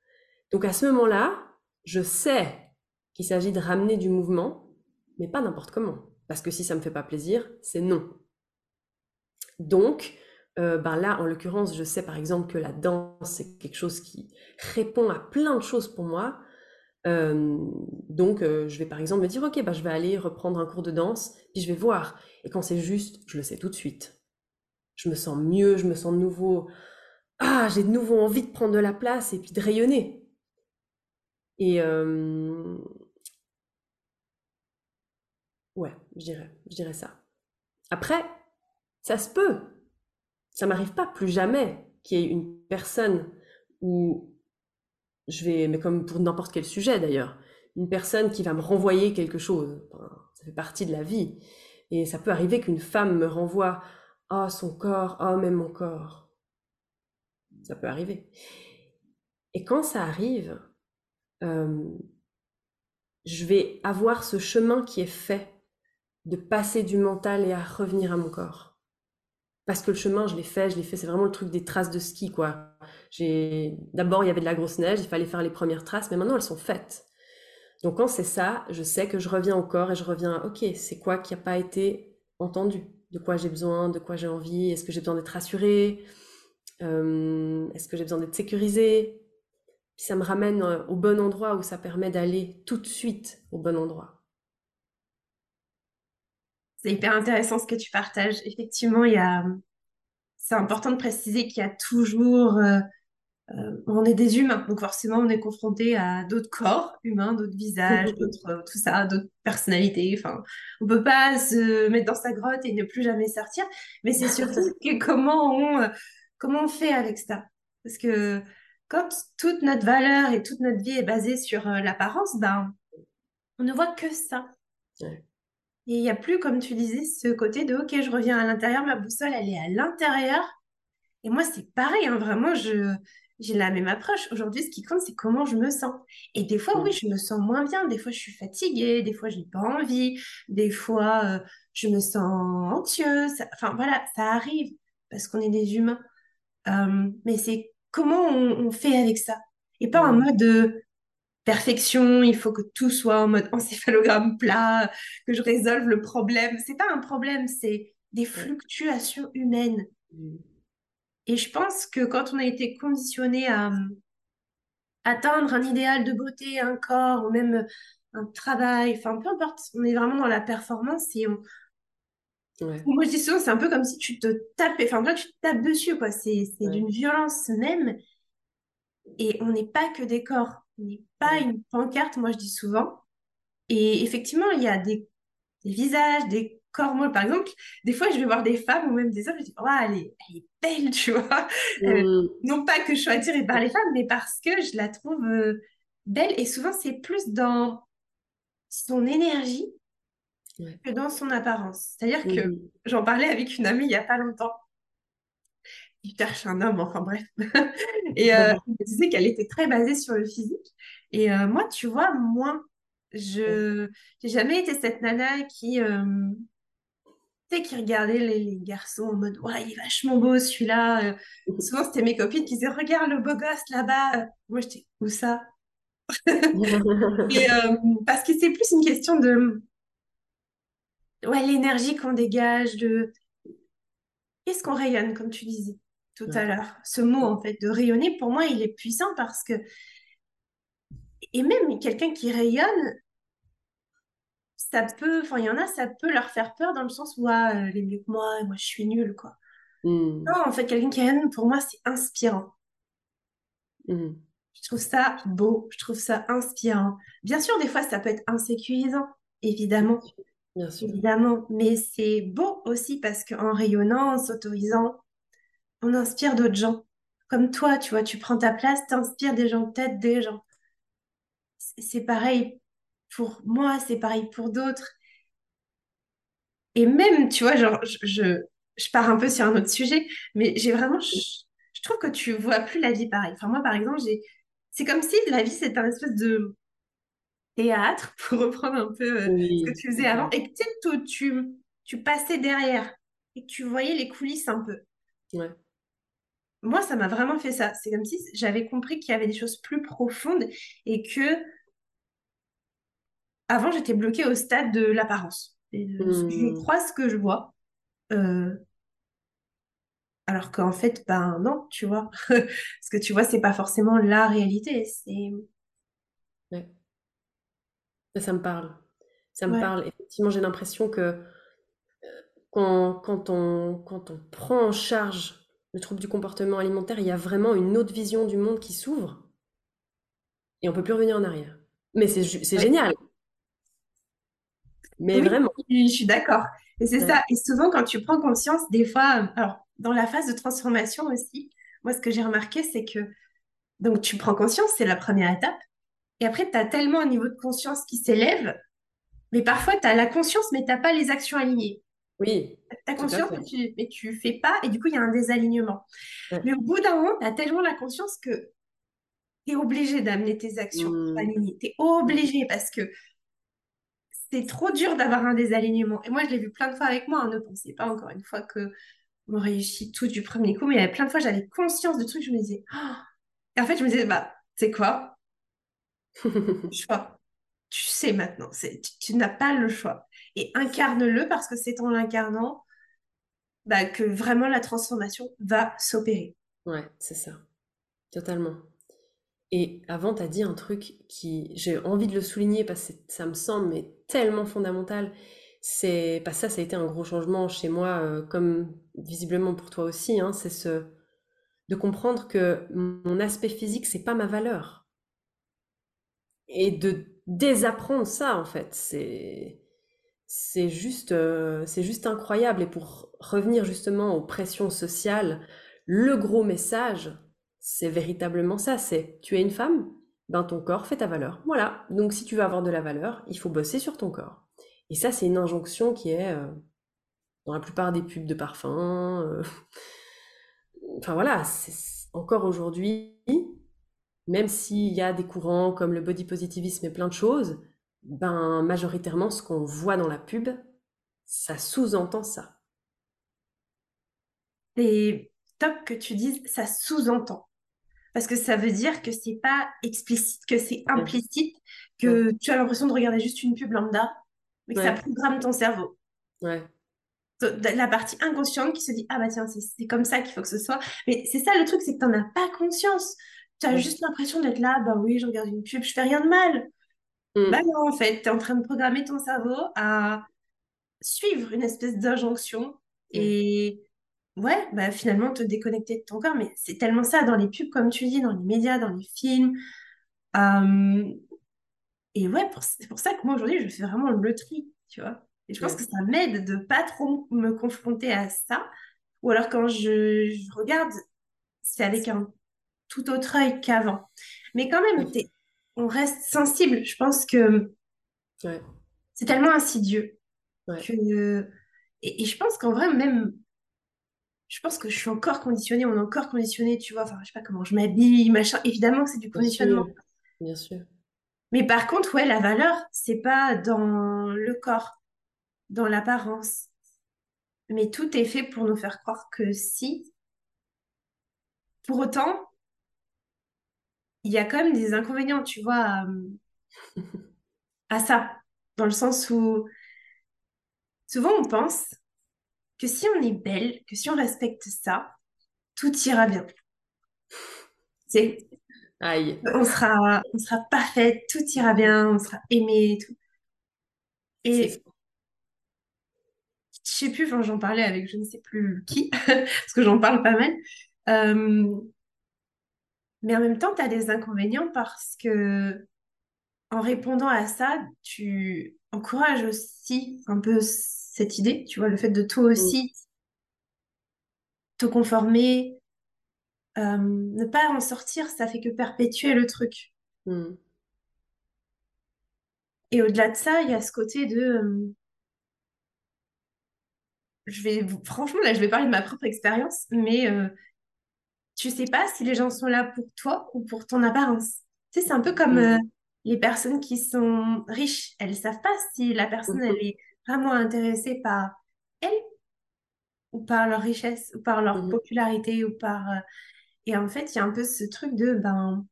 Donc à ce moment-là, je sais qu'il s'agit de ramener du mouvement, mais pas n'importe comment. Parce que si ça me fait pas plaisir, c'est non. Donc, euh, ben là, en l'occurrence, je sais par exemple que la danse, c'est quelque chose qui répond à plein de choses pour moi. Euh, donc, euh, je vais par exemple me dire, ok, bah, je vais aller reprendre un cours de danse, puis je vais voir. Et quand c'est juste, je le sais tout de suite. Je me sens mieux, je me sens de nouveau. Ah, j'ai de nouveau envie de prendre de la place et puis de rayonner. Et ouais, je dirais, je dirais ça. Après, ça se peut. Ça m'arrive pas plus jamais qu'il y ait une personne où je vais, mais comme pour n'importe quel sujet d'ailleurs, une personne qui va me renvoyer quelque chose. ça fait partie de la vie. Et ça peut arriver qu'une femme me renvoie Oh, son corps, oh, même mon corps. Ça peut arriver. Et quand ça arrive, euh, je vais avoir ce chemin qui est fait de passer du mental et à revenir à mon corps. Parce que le chemin, je l'ai fait, je l'ai fait, c'est vraiment le truc des traces de ski, quoi. J'ai D'abord, il y avait de la grosse neige, il fallait faire les premières traces, mais maintenant, elles sont faites. Donc quand c'est ça, je sais que je reviens au corps et je reviens ok, c'est quoi qui n'a pas été entendu? De quoi j'ai besoin? De quoi j'ai envie? Est-ce que j'ai besoin d'être rassurée? Euh, Est-ce que j'ai besoin d'être sécurisée? Puis ça me ramène euh, au bon endroit où ça permet d'aller tout de suite au bon endroit. C'est hyper intéressant ce que tu partages. Effectivement, il y a... c'est important de préciser qu'il y a toujours... Euh, euh, on est des humains, donc forcément on est confronté à d'autres corps humains, d'autres visages, d'autres euh, tout ça, d'autres personnalités. Enfin, on peut pas se mettre dans sa grotte et ne plus jamais sortir. Mais c'est surtout que comment on comment on fait avec ça, parce que quand toute notre valeur et toute notre vie est basée sur l'apparence, ben on ne voit que ça. Et il n'y a plus, comme tu disais, ce côté de OK, je reviens à l'intérieur, ma boussole, elle est à l'intérieur. Et moi, c'est pareil, hein, vraiment, je, j'ai la même approche. Aujourd'hui, ce qui compte, c'est comment je me sens. Et des fois, oui, je me sens moins bien. Des fois, je suis fatiguée. Des fois, je n'ai pas envie. Des fois, euh, je me sens anxieuse. Enfin, voilà, ça arrive parce qu'on est des humains. Euh, mais c'est comment on, on, fait avec ça? Et pas en mode de perfection, il faut que tout soit en mode encéphalogramme plat, que je résolve le problème. C'est pas un problème, c'est des fluctuations humaines. Mm. Et je pense que quand on a été conditionné à euh, atteindre un idéal de beauté, un corps, ou même un travail, enfin peu importe, on est vraiment dans la performance et on... Moi je dis souvent, c'est un peu comme si tu te tapais, enfin toi tu te tapes dessus, quoi. C'est d'une violence même. Et on n'est pas que des corps n'est pas une pancarte, moi je dis souvent. Et effectivement, il y a des, visages, des corps molles. Par exemple, des fois, je vais voir des femmes ou même des hommes, je dis, oh, elle, est, elle est belle, tu vois. Euh, non pas que je sois attirée par les femmes, mais parce que je la trouve euh, belle. Et souvent, c'est plus dans son énergie que dans son apparence. C'est-à-dire que j'en parlais avec une amie il n'y a pas longtemps il cherche un homme, enfin bref. et euh, elle me disait qu'elle était très basée sur le physique. Et euh, moi, tu vois, moi, je n'ai jamais été cette nana qui, euh, qui regardait les, garçons en mode ouais, il est vachement beau celui-là. souvent, c'était mes copines qui disaient regarde le beau gosse là-bas. Moi, j'étais où ça? Et, Parce que c'est plus une question de ouais, l'énergie qu'on dégage, de qu'est-ce qu'on rayonne, comme tu disais? Tout à l'heure. Ce mot, en fait, de rayonner, pour moi, il est puissant parce que. Et même quelqu'un qui rayonne, ça peut. Enfin, il y en a, ça peut leur faire peur dans le sens où, ah, elle est mieux que moi, et moi, je suis nulle, quoi. Hmm. Non, en fait, quelqu'un qui rayonne, pour moi, c'est inspirant. Hmm. Je trouve ça beau, je trouve ça inspirant. Bien sûr, des fois, ça peut être insécurisant, évidemment. Bien sûr. Évidemment, mais c'est beau aussi parce qu'en rayonnant, en s'autorisant on inspire d'autres gens. Comme toi, tu vois, tu prends ta place, tu inspires des gens, t'aides des gens. C'est pareil pour moi, c'est pareil pour d'autres. Et même, tu vois, genre, je, je, pars un peu sur un autre sujet, mais j'ai vraiment, je, trouve que tu vois plus la vie pareil. Enfin, moi, par exemple, j'ai, c'est comme si la vie, c'était un espèce de théâtre, pour reprendre un peu euh, ce que tu faisais avant, et que tu, tu passais derrière et que tu voyais les coulisses un peu. Ouais moi, ça m'a vraiment fait ça. C'est comme si j'avais compris qu'il y avait des choses plus profondes et que avant, j'étais bloquée au stade de l'apparence. Euh, je Hmm. crois ce que je vois. Euh, alors qu'en fait, ben non, tu vois. Ce que tu vois, c'est pas forcément la réalité. C'est... Ouais. Ça, ça me parle. Ça me Ouais. parle. Effectivement, j'ai l'impression que quand, quand on, quand on prend en charge le trouble du comportement alimentaire, il y a vraiment une autre vision du monde qui s'ouvre et on peut plus revenir en arrière. Mais c'est Ouais. génial. Mais Oui, vraiment. je suis d'accord. Et c'est Ouais. ça. Et souvent, quand tu prends conscience, des fois, alors, dans la phase de transformation aussi, moi, ce que j'ai remarqué, c'est que, donc, tu prends conscience, c'est la première étape. Et après, tu as tellement un niveau de conscience qui s'élève, mais parfois, tu as la conscience, mais tu n'as pas les actions alignées. Oui, Tu as conscience, mais tu, mais tu fais pas, et du coup, il y a un désalignement. Mais au bout d'un moment, tu as tellement la conscience que tu es obligé d'amener tes actions Hmm. alignées. Tu es obligé parce que c'est trop dur d'avoir un désalignement. Et moi, je l'ai vu plein de fois avec moi. hein. Ne pensez pas encore une fois que on réussit tout du premier coup, mais il y avait plein de fois, j'avais conscience de trucs, je me disais, Oh et en fait, je me disais, bah, c'est quoi? Choix. Tu sais maintenant, tu n'as pas le choix. Et incarne-le parce que c'est en l'incarnant bah, que vraiment la transformation va s'opérer. Ouais, c'est ça. Totalement. Et avant, tu as dit un truc qui, j'ai envie de le souligner parce que ça me semble mais tellement fondamental. C'est, pas ça, ça a été un gros changement chez moi, euh, comme visiblement pour toi aussi, hein, c'est ce, de comprendre que mon aspect physique, c'est pas ma valeur. Et de désapprendre ça, en fait, c'est, c'est juste, euh, c'est juste incroyable. Et pour revenir justement aux pressions sociales, le gros message, c'est véritablement ça, c'est tu es une femme, ben ton corps fait ta valeur. Voilà. Donc si tu veux avoir de la valeur, il faut bosser sur ton corps. Et ça, c'est une injonction qui est euh, dans la plupart des pubs de parfums. euh, Enfin voilà, encore aujourd'hui, même s'il y a des courants comme le body positivisme et plein de choses, ben majoritairement ce qu'on voit dans la pub, ça sous-entend ça. C'est top que tu dises, ça sous-entend. Parce que ça veut dire que c'est pas explicite, que c'est implicite, que tu as l'impression de regarder juste une pub lambda, mais que ça programme ton cerveau. ouais, la partie inconsciente qui se dit ah bah tiens c'est comme ça qu'il faut que ce soit. Mais c'est ça le truc c'est que t'en as pas conscience. Tu as juste l'impression d'être là bah oui je regarde une pub je fais rien de mal bah Mm, non en fait t'es en train de programmer ton cerveau à suivre une espèce d'injonction ouais, et ouais bah finalement te déconnecter de ton corps. Mais c'est tellement ça dans les pubs comme tu dis dans les médias dans les films. Euh, et ouais c'est pour ça que moi aujourd'hui je fais vraiment le tri tu vois. Et je pense ouais, que ça m'aide de pas trop me confronter à ça. Ou alors quand je, je regarde, c'est avec un tout autre œil qu'avant. Mais quand même, ouais, t'es- on reste sensible. Je pense que ouais, c'est tellement insidieux ouais. que... Et, et je pense qu'en vrai, même, je pense que je suis encore conditionnée, on est encore conditionné, tu vois, enfin, je sais pas comment je m'habille, machin. Évidemment que c'est du Bien sûr, conditionnement. bien sûr. Mais par contre, ouais, la valeur, c'est pas dans le corps, dans l'apparence. Mais tout est fait pour nous faire croire que si. Pour autant, il y a quand même des inconvénients, tu vois, à, à ça. Dans le sens où souvent on pense que si on est belle, que si on respecte ça, tout ira bien. C'est, Aïe, on sera, on sera parfaite, tout ira bien, on sera aimé et tout. Et je sais plus, j'en parlais avec je ne sais plus qui, parce que j'en parle pas mal. Euh, mais en même temps, tu as des inconvénients parce que en répondant à ça, tu encourages aussi un peu cette idée, tu vois, le fait de toi aussi te conformer, euh, ne pas en sortir, ça fait que perpétuer le truc. mm, Et au-delà de ça, il y a ce côté de, euh, je vais, franchement, là, je vais parler de ma propre expérience, mais euh, tu sais pas si les gens sont là pour toi ou pour ton apparence. Tu sais, c'est un peu comme euh, mm, les personnes qui sont riches. Elles savent pas si la personne, elle mhm, est vraiment intéressée par elle ou par leur richesse ou par leur mhm, popularité ou par... euh, Et en fait, il y a un peu ce truc de, ben,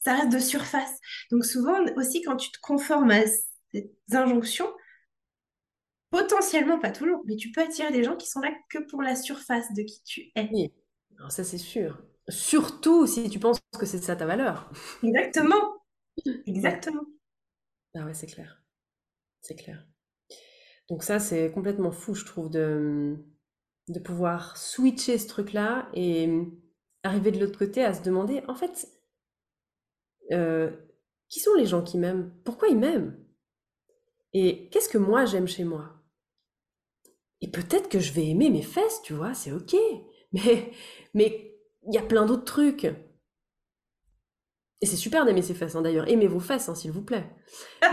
ça reste de surface. Donc souvent aussi, quand tu te conformes à ces injonctions, potentiellement, pas toujours, mais tu peux attirer des gens qui sont là que pour la surface de qui tu es. Oui, Alors ça c'est sûr. Surtout si tu penses que c'est ça ta valeur. Exactement. Exactement. Ah ouais, c'est clair. C'est clair. Donc ça, c'est complètement fou, je trouve, de, de pouvoir switcher ce truc-là et arriver de l'autre côté à se demander, en fait, euh, qui sont les gens qui m'aiment? Pourquoi ils m'aiment? Et qu'est-ce que moi j'aime chez moi? Et peut-être que je vais aimer mes fesses, tu vois, c'est ok. Mais mais il y a plein d'autres trucs. Et c'est super d'aimer ses fesses, hein, d'ailleurs. Aimez vos fesses, hein, s'il vous plaît.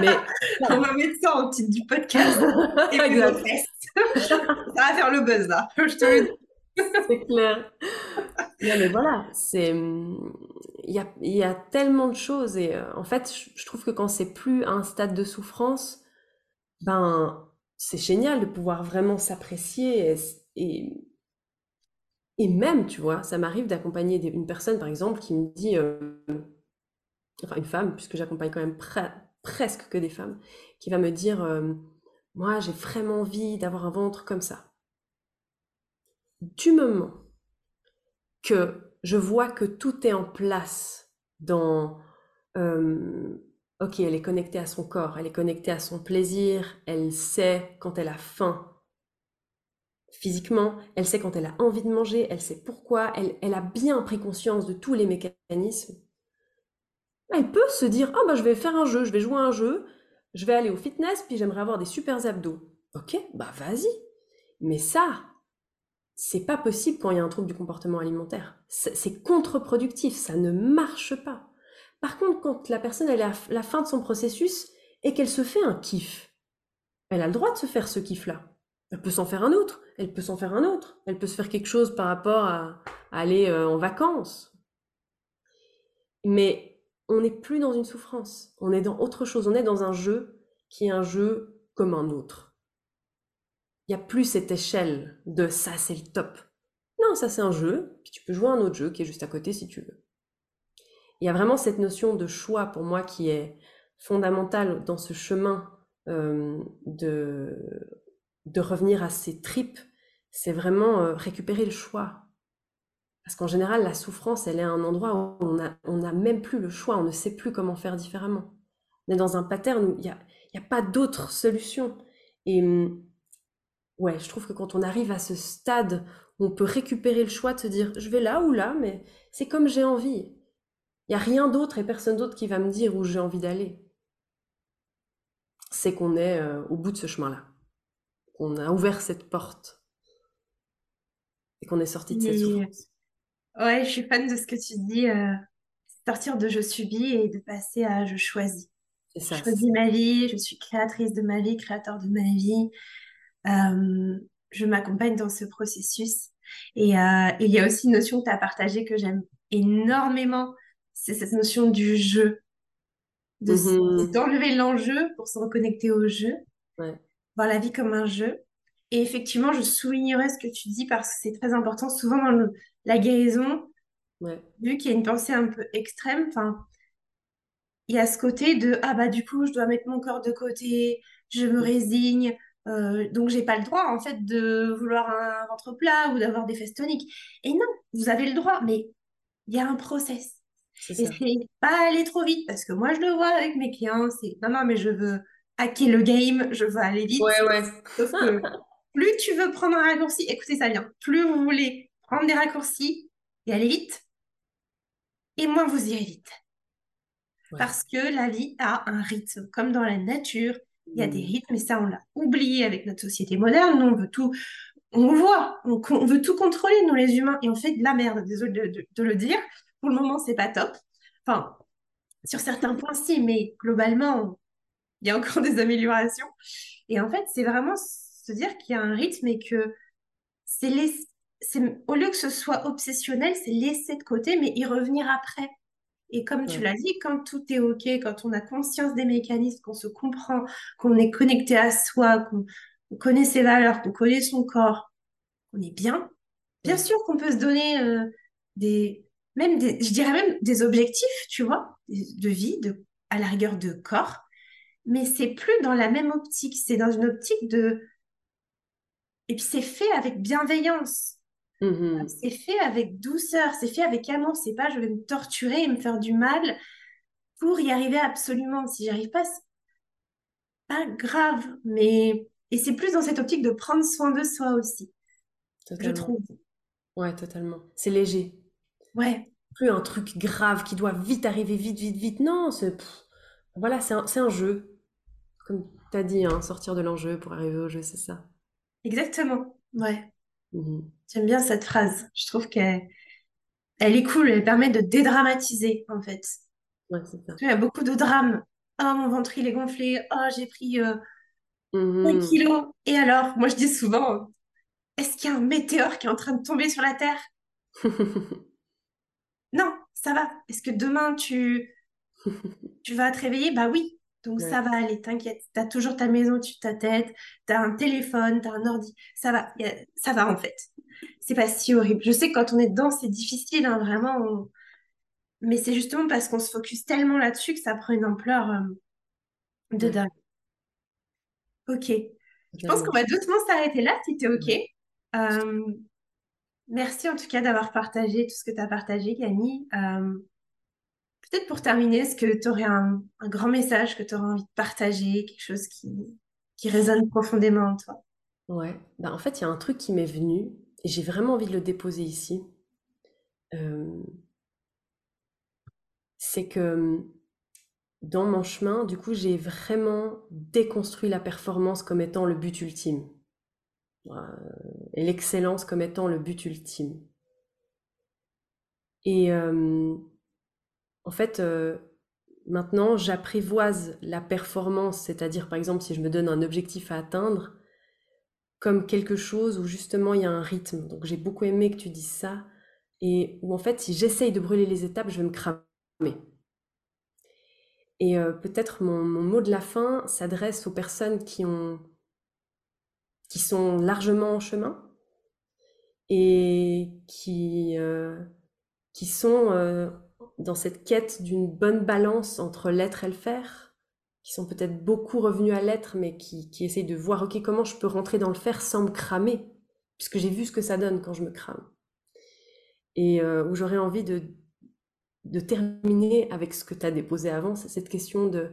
Mais on va mettre ça en titre du podcast. Aimez vos fesses. ça va faire le buzz là. Je te le dis. c'est clair. Non, mais voilà, c'est il y a, il y a tellement de choses et euh, en fait, je, je trouve que quand c'est plus à un stade de souffrance, ben c'est génial de pouvoir vraiment s'apprécier et, et et même, tu vois, ça m'arrive d'accompagner une personne, par exemple, qui me dit, euh, enfin une femme, puisque j'accompagne quand même pre- presque que des femmes, qui va me dire, euh, moi j'ai vraiment envie d'avoir un ventre comme ça. Du moment que je vois que tout est en place dans, euh, ok, elle est connectée à son corps, elle est connectée à son plaisir, elle sait quand elle a faim, physiquement, elle sait quand elle a envie de manger, elle sait pourquoi, elle, a bien pris conscience de tous les mécanismes. Elle peut se dire, ah bah je vais faire un jeu, je vais jouer à un jeu, je vais aller au fitness, puis j'aimerais avoir des super abdos. Ok, bah vas-y. Mais ça, c'est pas possible quand il y a un trouble du comportement alimentaire. C'est contre-productif, ça ne marche pas. Par contre, quand la personne est à la fin de son processus et qu'elle se fait un kiff, elle a le droit de se faire ce kiff-là. Elle peut s'en faire un autre, elle peut s'en faire un autre, elle peut se faire quelque chose par rapport à, aller euh, en vacances. Mais on n'est plus dans une souffrance, on est dans autre chose, on est dans un jeu qui est un jeu comme un autre. Il n'y a plus cette échelle de ça c'est le top. Non, ça c'est un jeu, puis tu peux jouer à un autre jeu qui est juste à côté si tu veux. Il y a vraiment cette notion de choix pour moi qui est fondamentale dans ce chemin euh, de, de revenir à ses tripes. C'est vraiment euh, récupérer le choix. Parce qu'en général, la souffrance, elle est un endroit où on n'a même plus le choix, on ne sait plus comment faire différemment. On est dans un pattern où il n'y a pas d'autre solution. Et hum, ouais, je trouve que quand on arrive à ce stade où on peut récupérer le choix de se dire je vais là ou là, mais c'est comme j'ai envie. Il n'y a rien d'autre et personne d'autre qui va me dire où j'ai envie d'aller. C'est qu'on est euh, au bout de ce chemin-là. Qu'on a ouvert cette porte et qu'on est sorti de cette souffrance. ouais, je suis fan de ce que tu dis. euh, sortir de je subis et de passer à je choisis. C'est Je ça. choisis ma vie, je suis créatrice de ma vie, créateur de ma vie. Euh, je m'accompagne dans ce processus. Et euh, il y a aussi une notion que tu as partagée que j'aime énormément, c'est cette notion du jeu, de, Mhm. d'enlever l'enjeu pour se reconnecter au jeu, Ouais. Voir la vie comme un jeu. Et effectivement, je soulignerai ce que tu dis parce que c'est très important. Souvent dans le- la guérison, Ouais. vu qu'il y a une pensée un peu extrême, enfin, il y a ce côté de ah bah du coup je dois mettre mon corps de côté, je me résigne, euh, donc j'ai pas le droit en fait de vouloir un ventre plat ou d'avoir des fesses toniques. Et non, vous avez le droit, mais il y a un process. Et c'est pas aller trop vite parce que moi je le vois avec mes clients, c'est non non mais je veux hacker le game, je veux aller vite. Ouais, ouais. Sauf que plus tu veux prendre un raccourci, écoutez ça bien, plus vous voulez prendre des raccourcis et aller vite, et moins vous irez vite. Ouais. Parce que la vie a un rythme, comme dans la nature, il y a des Mhm. rythmes, et ça, on l'a oublié avec notre société moderne. Nous, on veut tout, on voit, on, on veut tout contrôler, nous, les humains, et on fait de la merde, désolé de, de- de le dire. Pour le moment, c'est pas top. Enfin, sur certains points, si, mais globalement, il y a encore des améliorations. Et en fait, c'est vraiment se dire qu'il y a un rythme et que c'est laisser- c'est au lieu que ce soit obsessionnel, c'est laisser de côté, mais y revenir après. Et comme tu l'as dit, quand tout est OK, quand on a conscience des mécanismes, qu'on se comprend, qu'on est connecté à soi, qu'on on connaît ses valeurs, qu'on connaît son corps, qu'on est bien, bien sûr qu'on peut se donner euh, des, même des, je dirais même des objectifs, tu vois, de de vie, de, à la rigueur de corps, mais c'est plus dans la même optique, c'est dans une optique de Et puis c'est fait avec bienveillance. Mhm. C'est fait avec douceur, c'est fait avec amour. C'est pas je vais me torturer et me faire du mal pour y arriver absolument. Si j'y arrive pas, c'est pas grave. Mais et c'est plus dans cette optique de prendre soin de soi aussi, je Totalement. trouve. Ouais, totalement. C'est léger. Ouais, Plus un truc grave qui doit vite arriver, vite, vite, vite. Non, c'est voilà, c'est un, c'est un jeu. Comme tu as dit, hein, sortir de l'enjeu pour arriver au jeu, c'est ça. exactement. Ouais, Mhm. j'aime bien cette phrase. Je trouve qu'elle elle est cool. Elle permet de dédramatiser en fait. Ouais, c'est ça. Il y a beaucoup de drames. Oh, mon ventre il est gonflé. Oh, j'ai pris euh, un Mhm. kilo. Et alors, moi je dis souvent, est-ce qu'il y a un météore qui est en train de tomber sur la Terre? Non, ça va. Est-ce que demain tu, tu vas te réveiller? Bah oui. Donc Ouais, ça va aller, t'inquiète. T'as toujours ta maison au-dessus de ta tête, t'as un téléphone, t'as un ordi. Ça va, a- ça va en fait. C'est pas si horrible. Je sais que quand on est dedans, c'est difficile, hein, vraiment. on- Mais c'est justement parce qu'on se focus tellement là-dessus que ça prend une ampleur euh, de ouais, dingue. Ok. Je pense qu'on va doucement s'arrêter là, si t'es ok. Euh, merci en tout cas d'avoir partagé tout ce que tu as partagé, Camille. Euh, peut-être pour terminer, est-ce que tu aurais un, grand message que tu aurais envie de partager, quelque chose qui, résonne profondément en toi? Ouais. Bah, en fait, il y a un truc qui m'est venu et j'ai vraiment envie de le déposer ici. Euh, c'est que dans mon chemin, du coup, j'ai vraiment déconstruit la performance comme étant le but ultime. Euh, et l'excellence comme étant le but ultime. Et euh, en fait, euh, maintenant, j'apprivoise la performance, c'est-à-dire par exemple si je me donne un objectif à atteindre, comme quelque chose où justement il y a un rythme. Donc j'ai beaucoup aimé que tu dises ça, et où en fait si j'essaye de brûler les étapes, je vais me cramer. Et euh, peut-être mon, mot de la fin s'adresse aux personnes qui ont, qui sont largement en chemin et qui, euh, qui sont dans cette quête d'une bonne balance entre l'être et le faire, qui sont peut-être beaucoup revenus à l'être, mais qui, qui essayent de voir, ok, comment je peux rentrer dans le faire sans me cramer, puisque j'ai vu ce que ça donne quand je me crame. Et euh, où j'aurais envie de, de terminer avec ce que tu as déposé avant, c'est cette question de,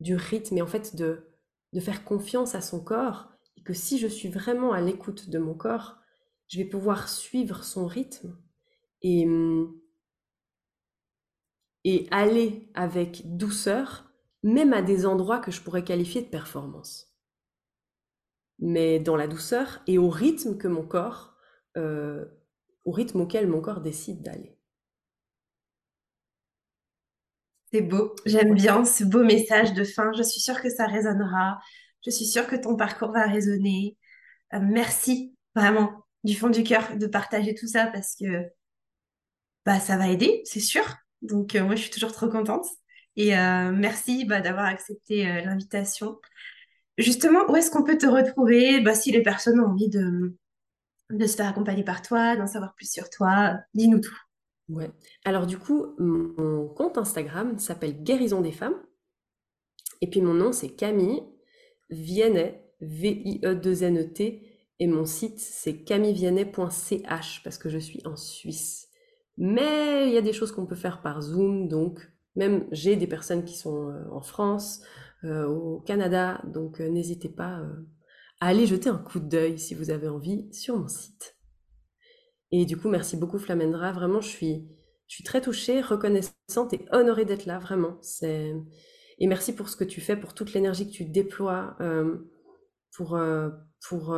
du rythme, et en fait de, de faire confiance à son corps, et que si je suis vraiment à l'écoute de mon corps, je vais pouvoir suivre son rythme et, hum, et aller avec douceur, même à des endroits que je pourrais qualifier de performance. Mais dans la douceur et au rythme que mon corps, euh, au rythme auquel mon corps décide d'aller. C'est beau, j'aime bien ce beau message de fin. Je suis sûre que ça résonnera. Je suis sûre que ton parcours va résonner. Euh, merci vraiment du fond du cœur de partager tout ça parce que bah, ça va aider, c'est sûr. Donc, euh, moi, je suis toujours trop contente. Et euh, merci bah, d'avoir accepté euh, l'invitation. Justement, où est-ce qu'on peut te retrouver bah, si les personnes ont envie de, se faire accompagner par toi, d'en savoir plus sur toi? Dis-nous tout. Ouais. Alors du coup, mon compte Instagram s'appelle Guérison des femmes. Et puis mon nom, c'est Camille Viennet, V-I-E-2-N-E-T. Et mon site, c'est camilleviennet.ch parce que je suis en Suisse. Mais il y a des choses qu'on peut faire par Zoom, donc même j'ai des personnes qui sont euh, en France, euh, au Canada, donc euh, n'hésitez pas euh, à aller jeter un coup d'œil si vous avez envie sur mon site. Et du coup, merci beaucoup Flamendra. Vraiment, je suis, je suis très touchée, reconnaissante et honorée d'être là. Vraiment. Et merci pour ce que tu fais, pour toute l'énergie que tu déploies, euh, pour, pour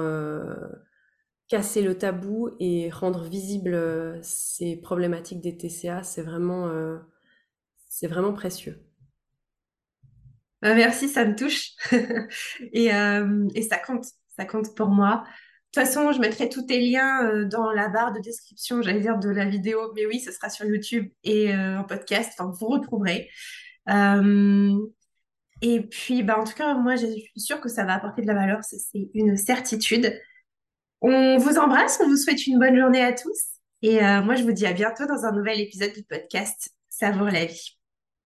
casser le tabou et rendre visible euh, ces problématiques des TCA. C'est vraiment, euh, c'est vraiment précieux. Bah, merci, ça me touche. Et, euh, et ça compte, ça compte pour moi. De toute façon, je mettrai tous tes liens dans la barre de description, j'allais dire, de la vidéo. Mais oui, ce sera sur YouTube et en podcast. Enfin, vous retrouverez. Et puis, bah, en tout cas, moi, je suis sûre que ça va apporter de la valeur. C'est une certitude. On vous embrasse, on vous souhaite une bonne journée à tous. Et euh, moi, je vous dis à bientôt dans un nouvel épisode du podcast Savoir la vie.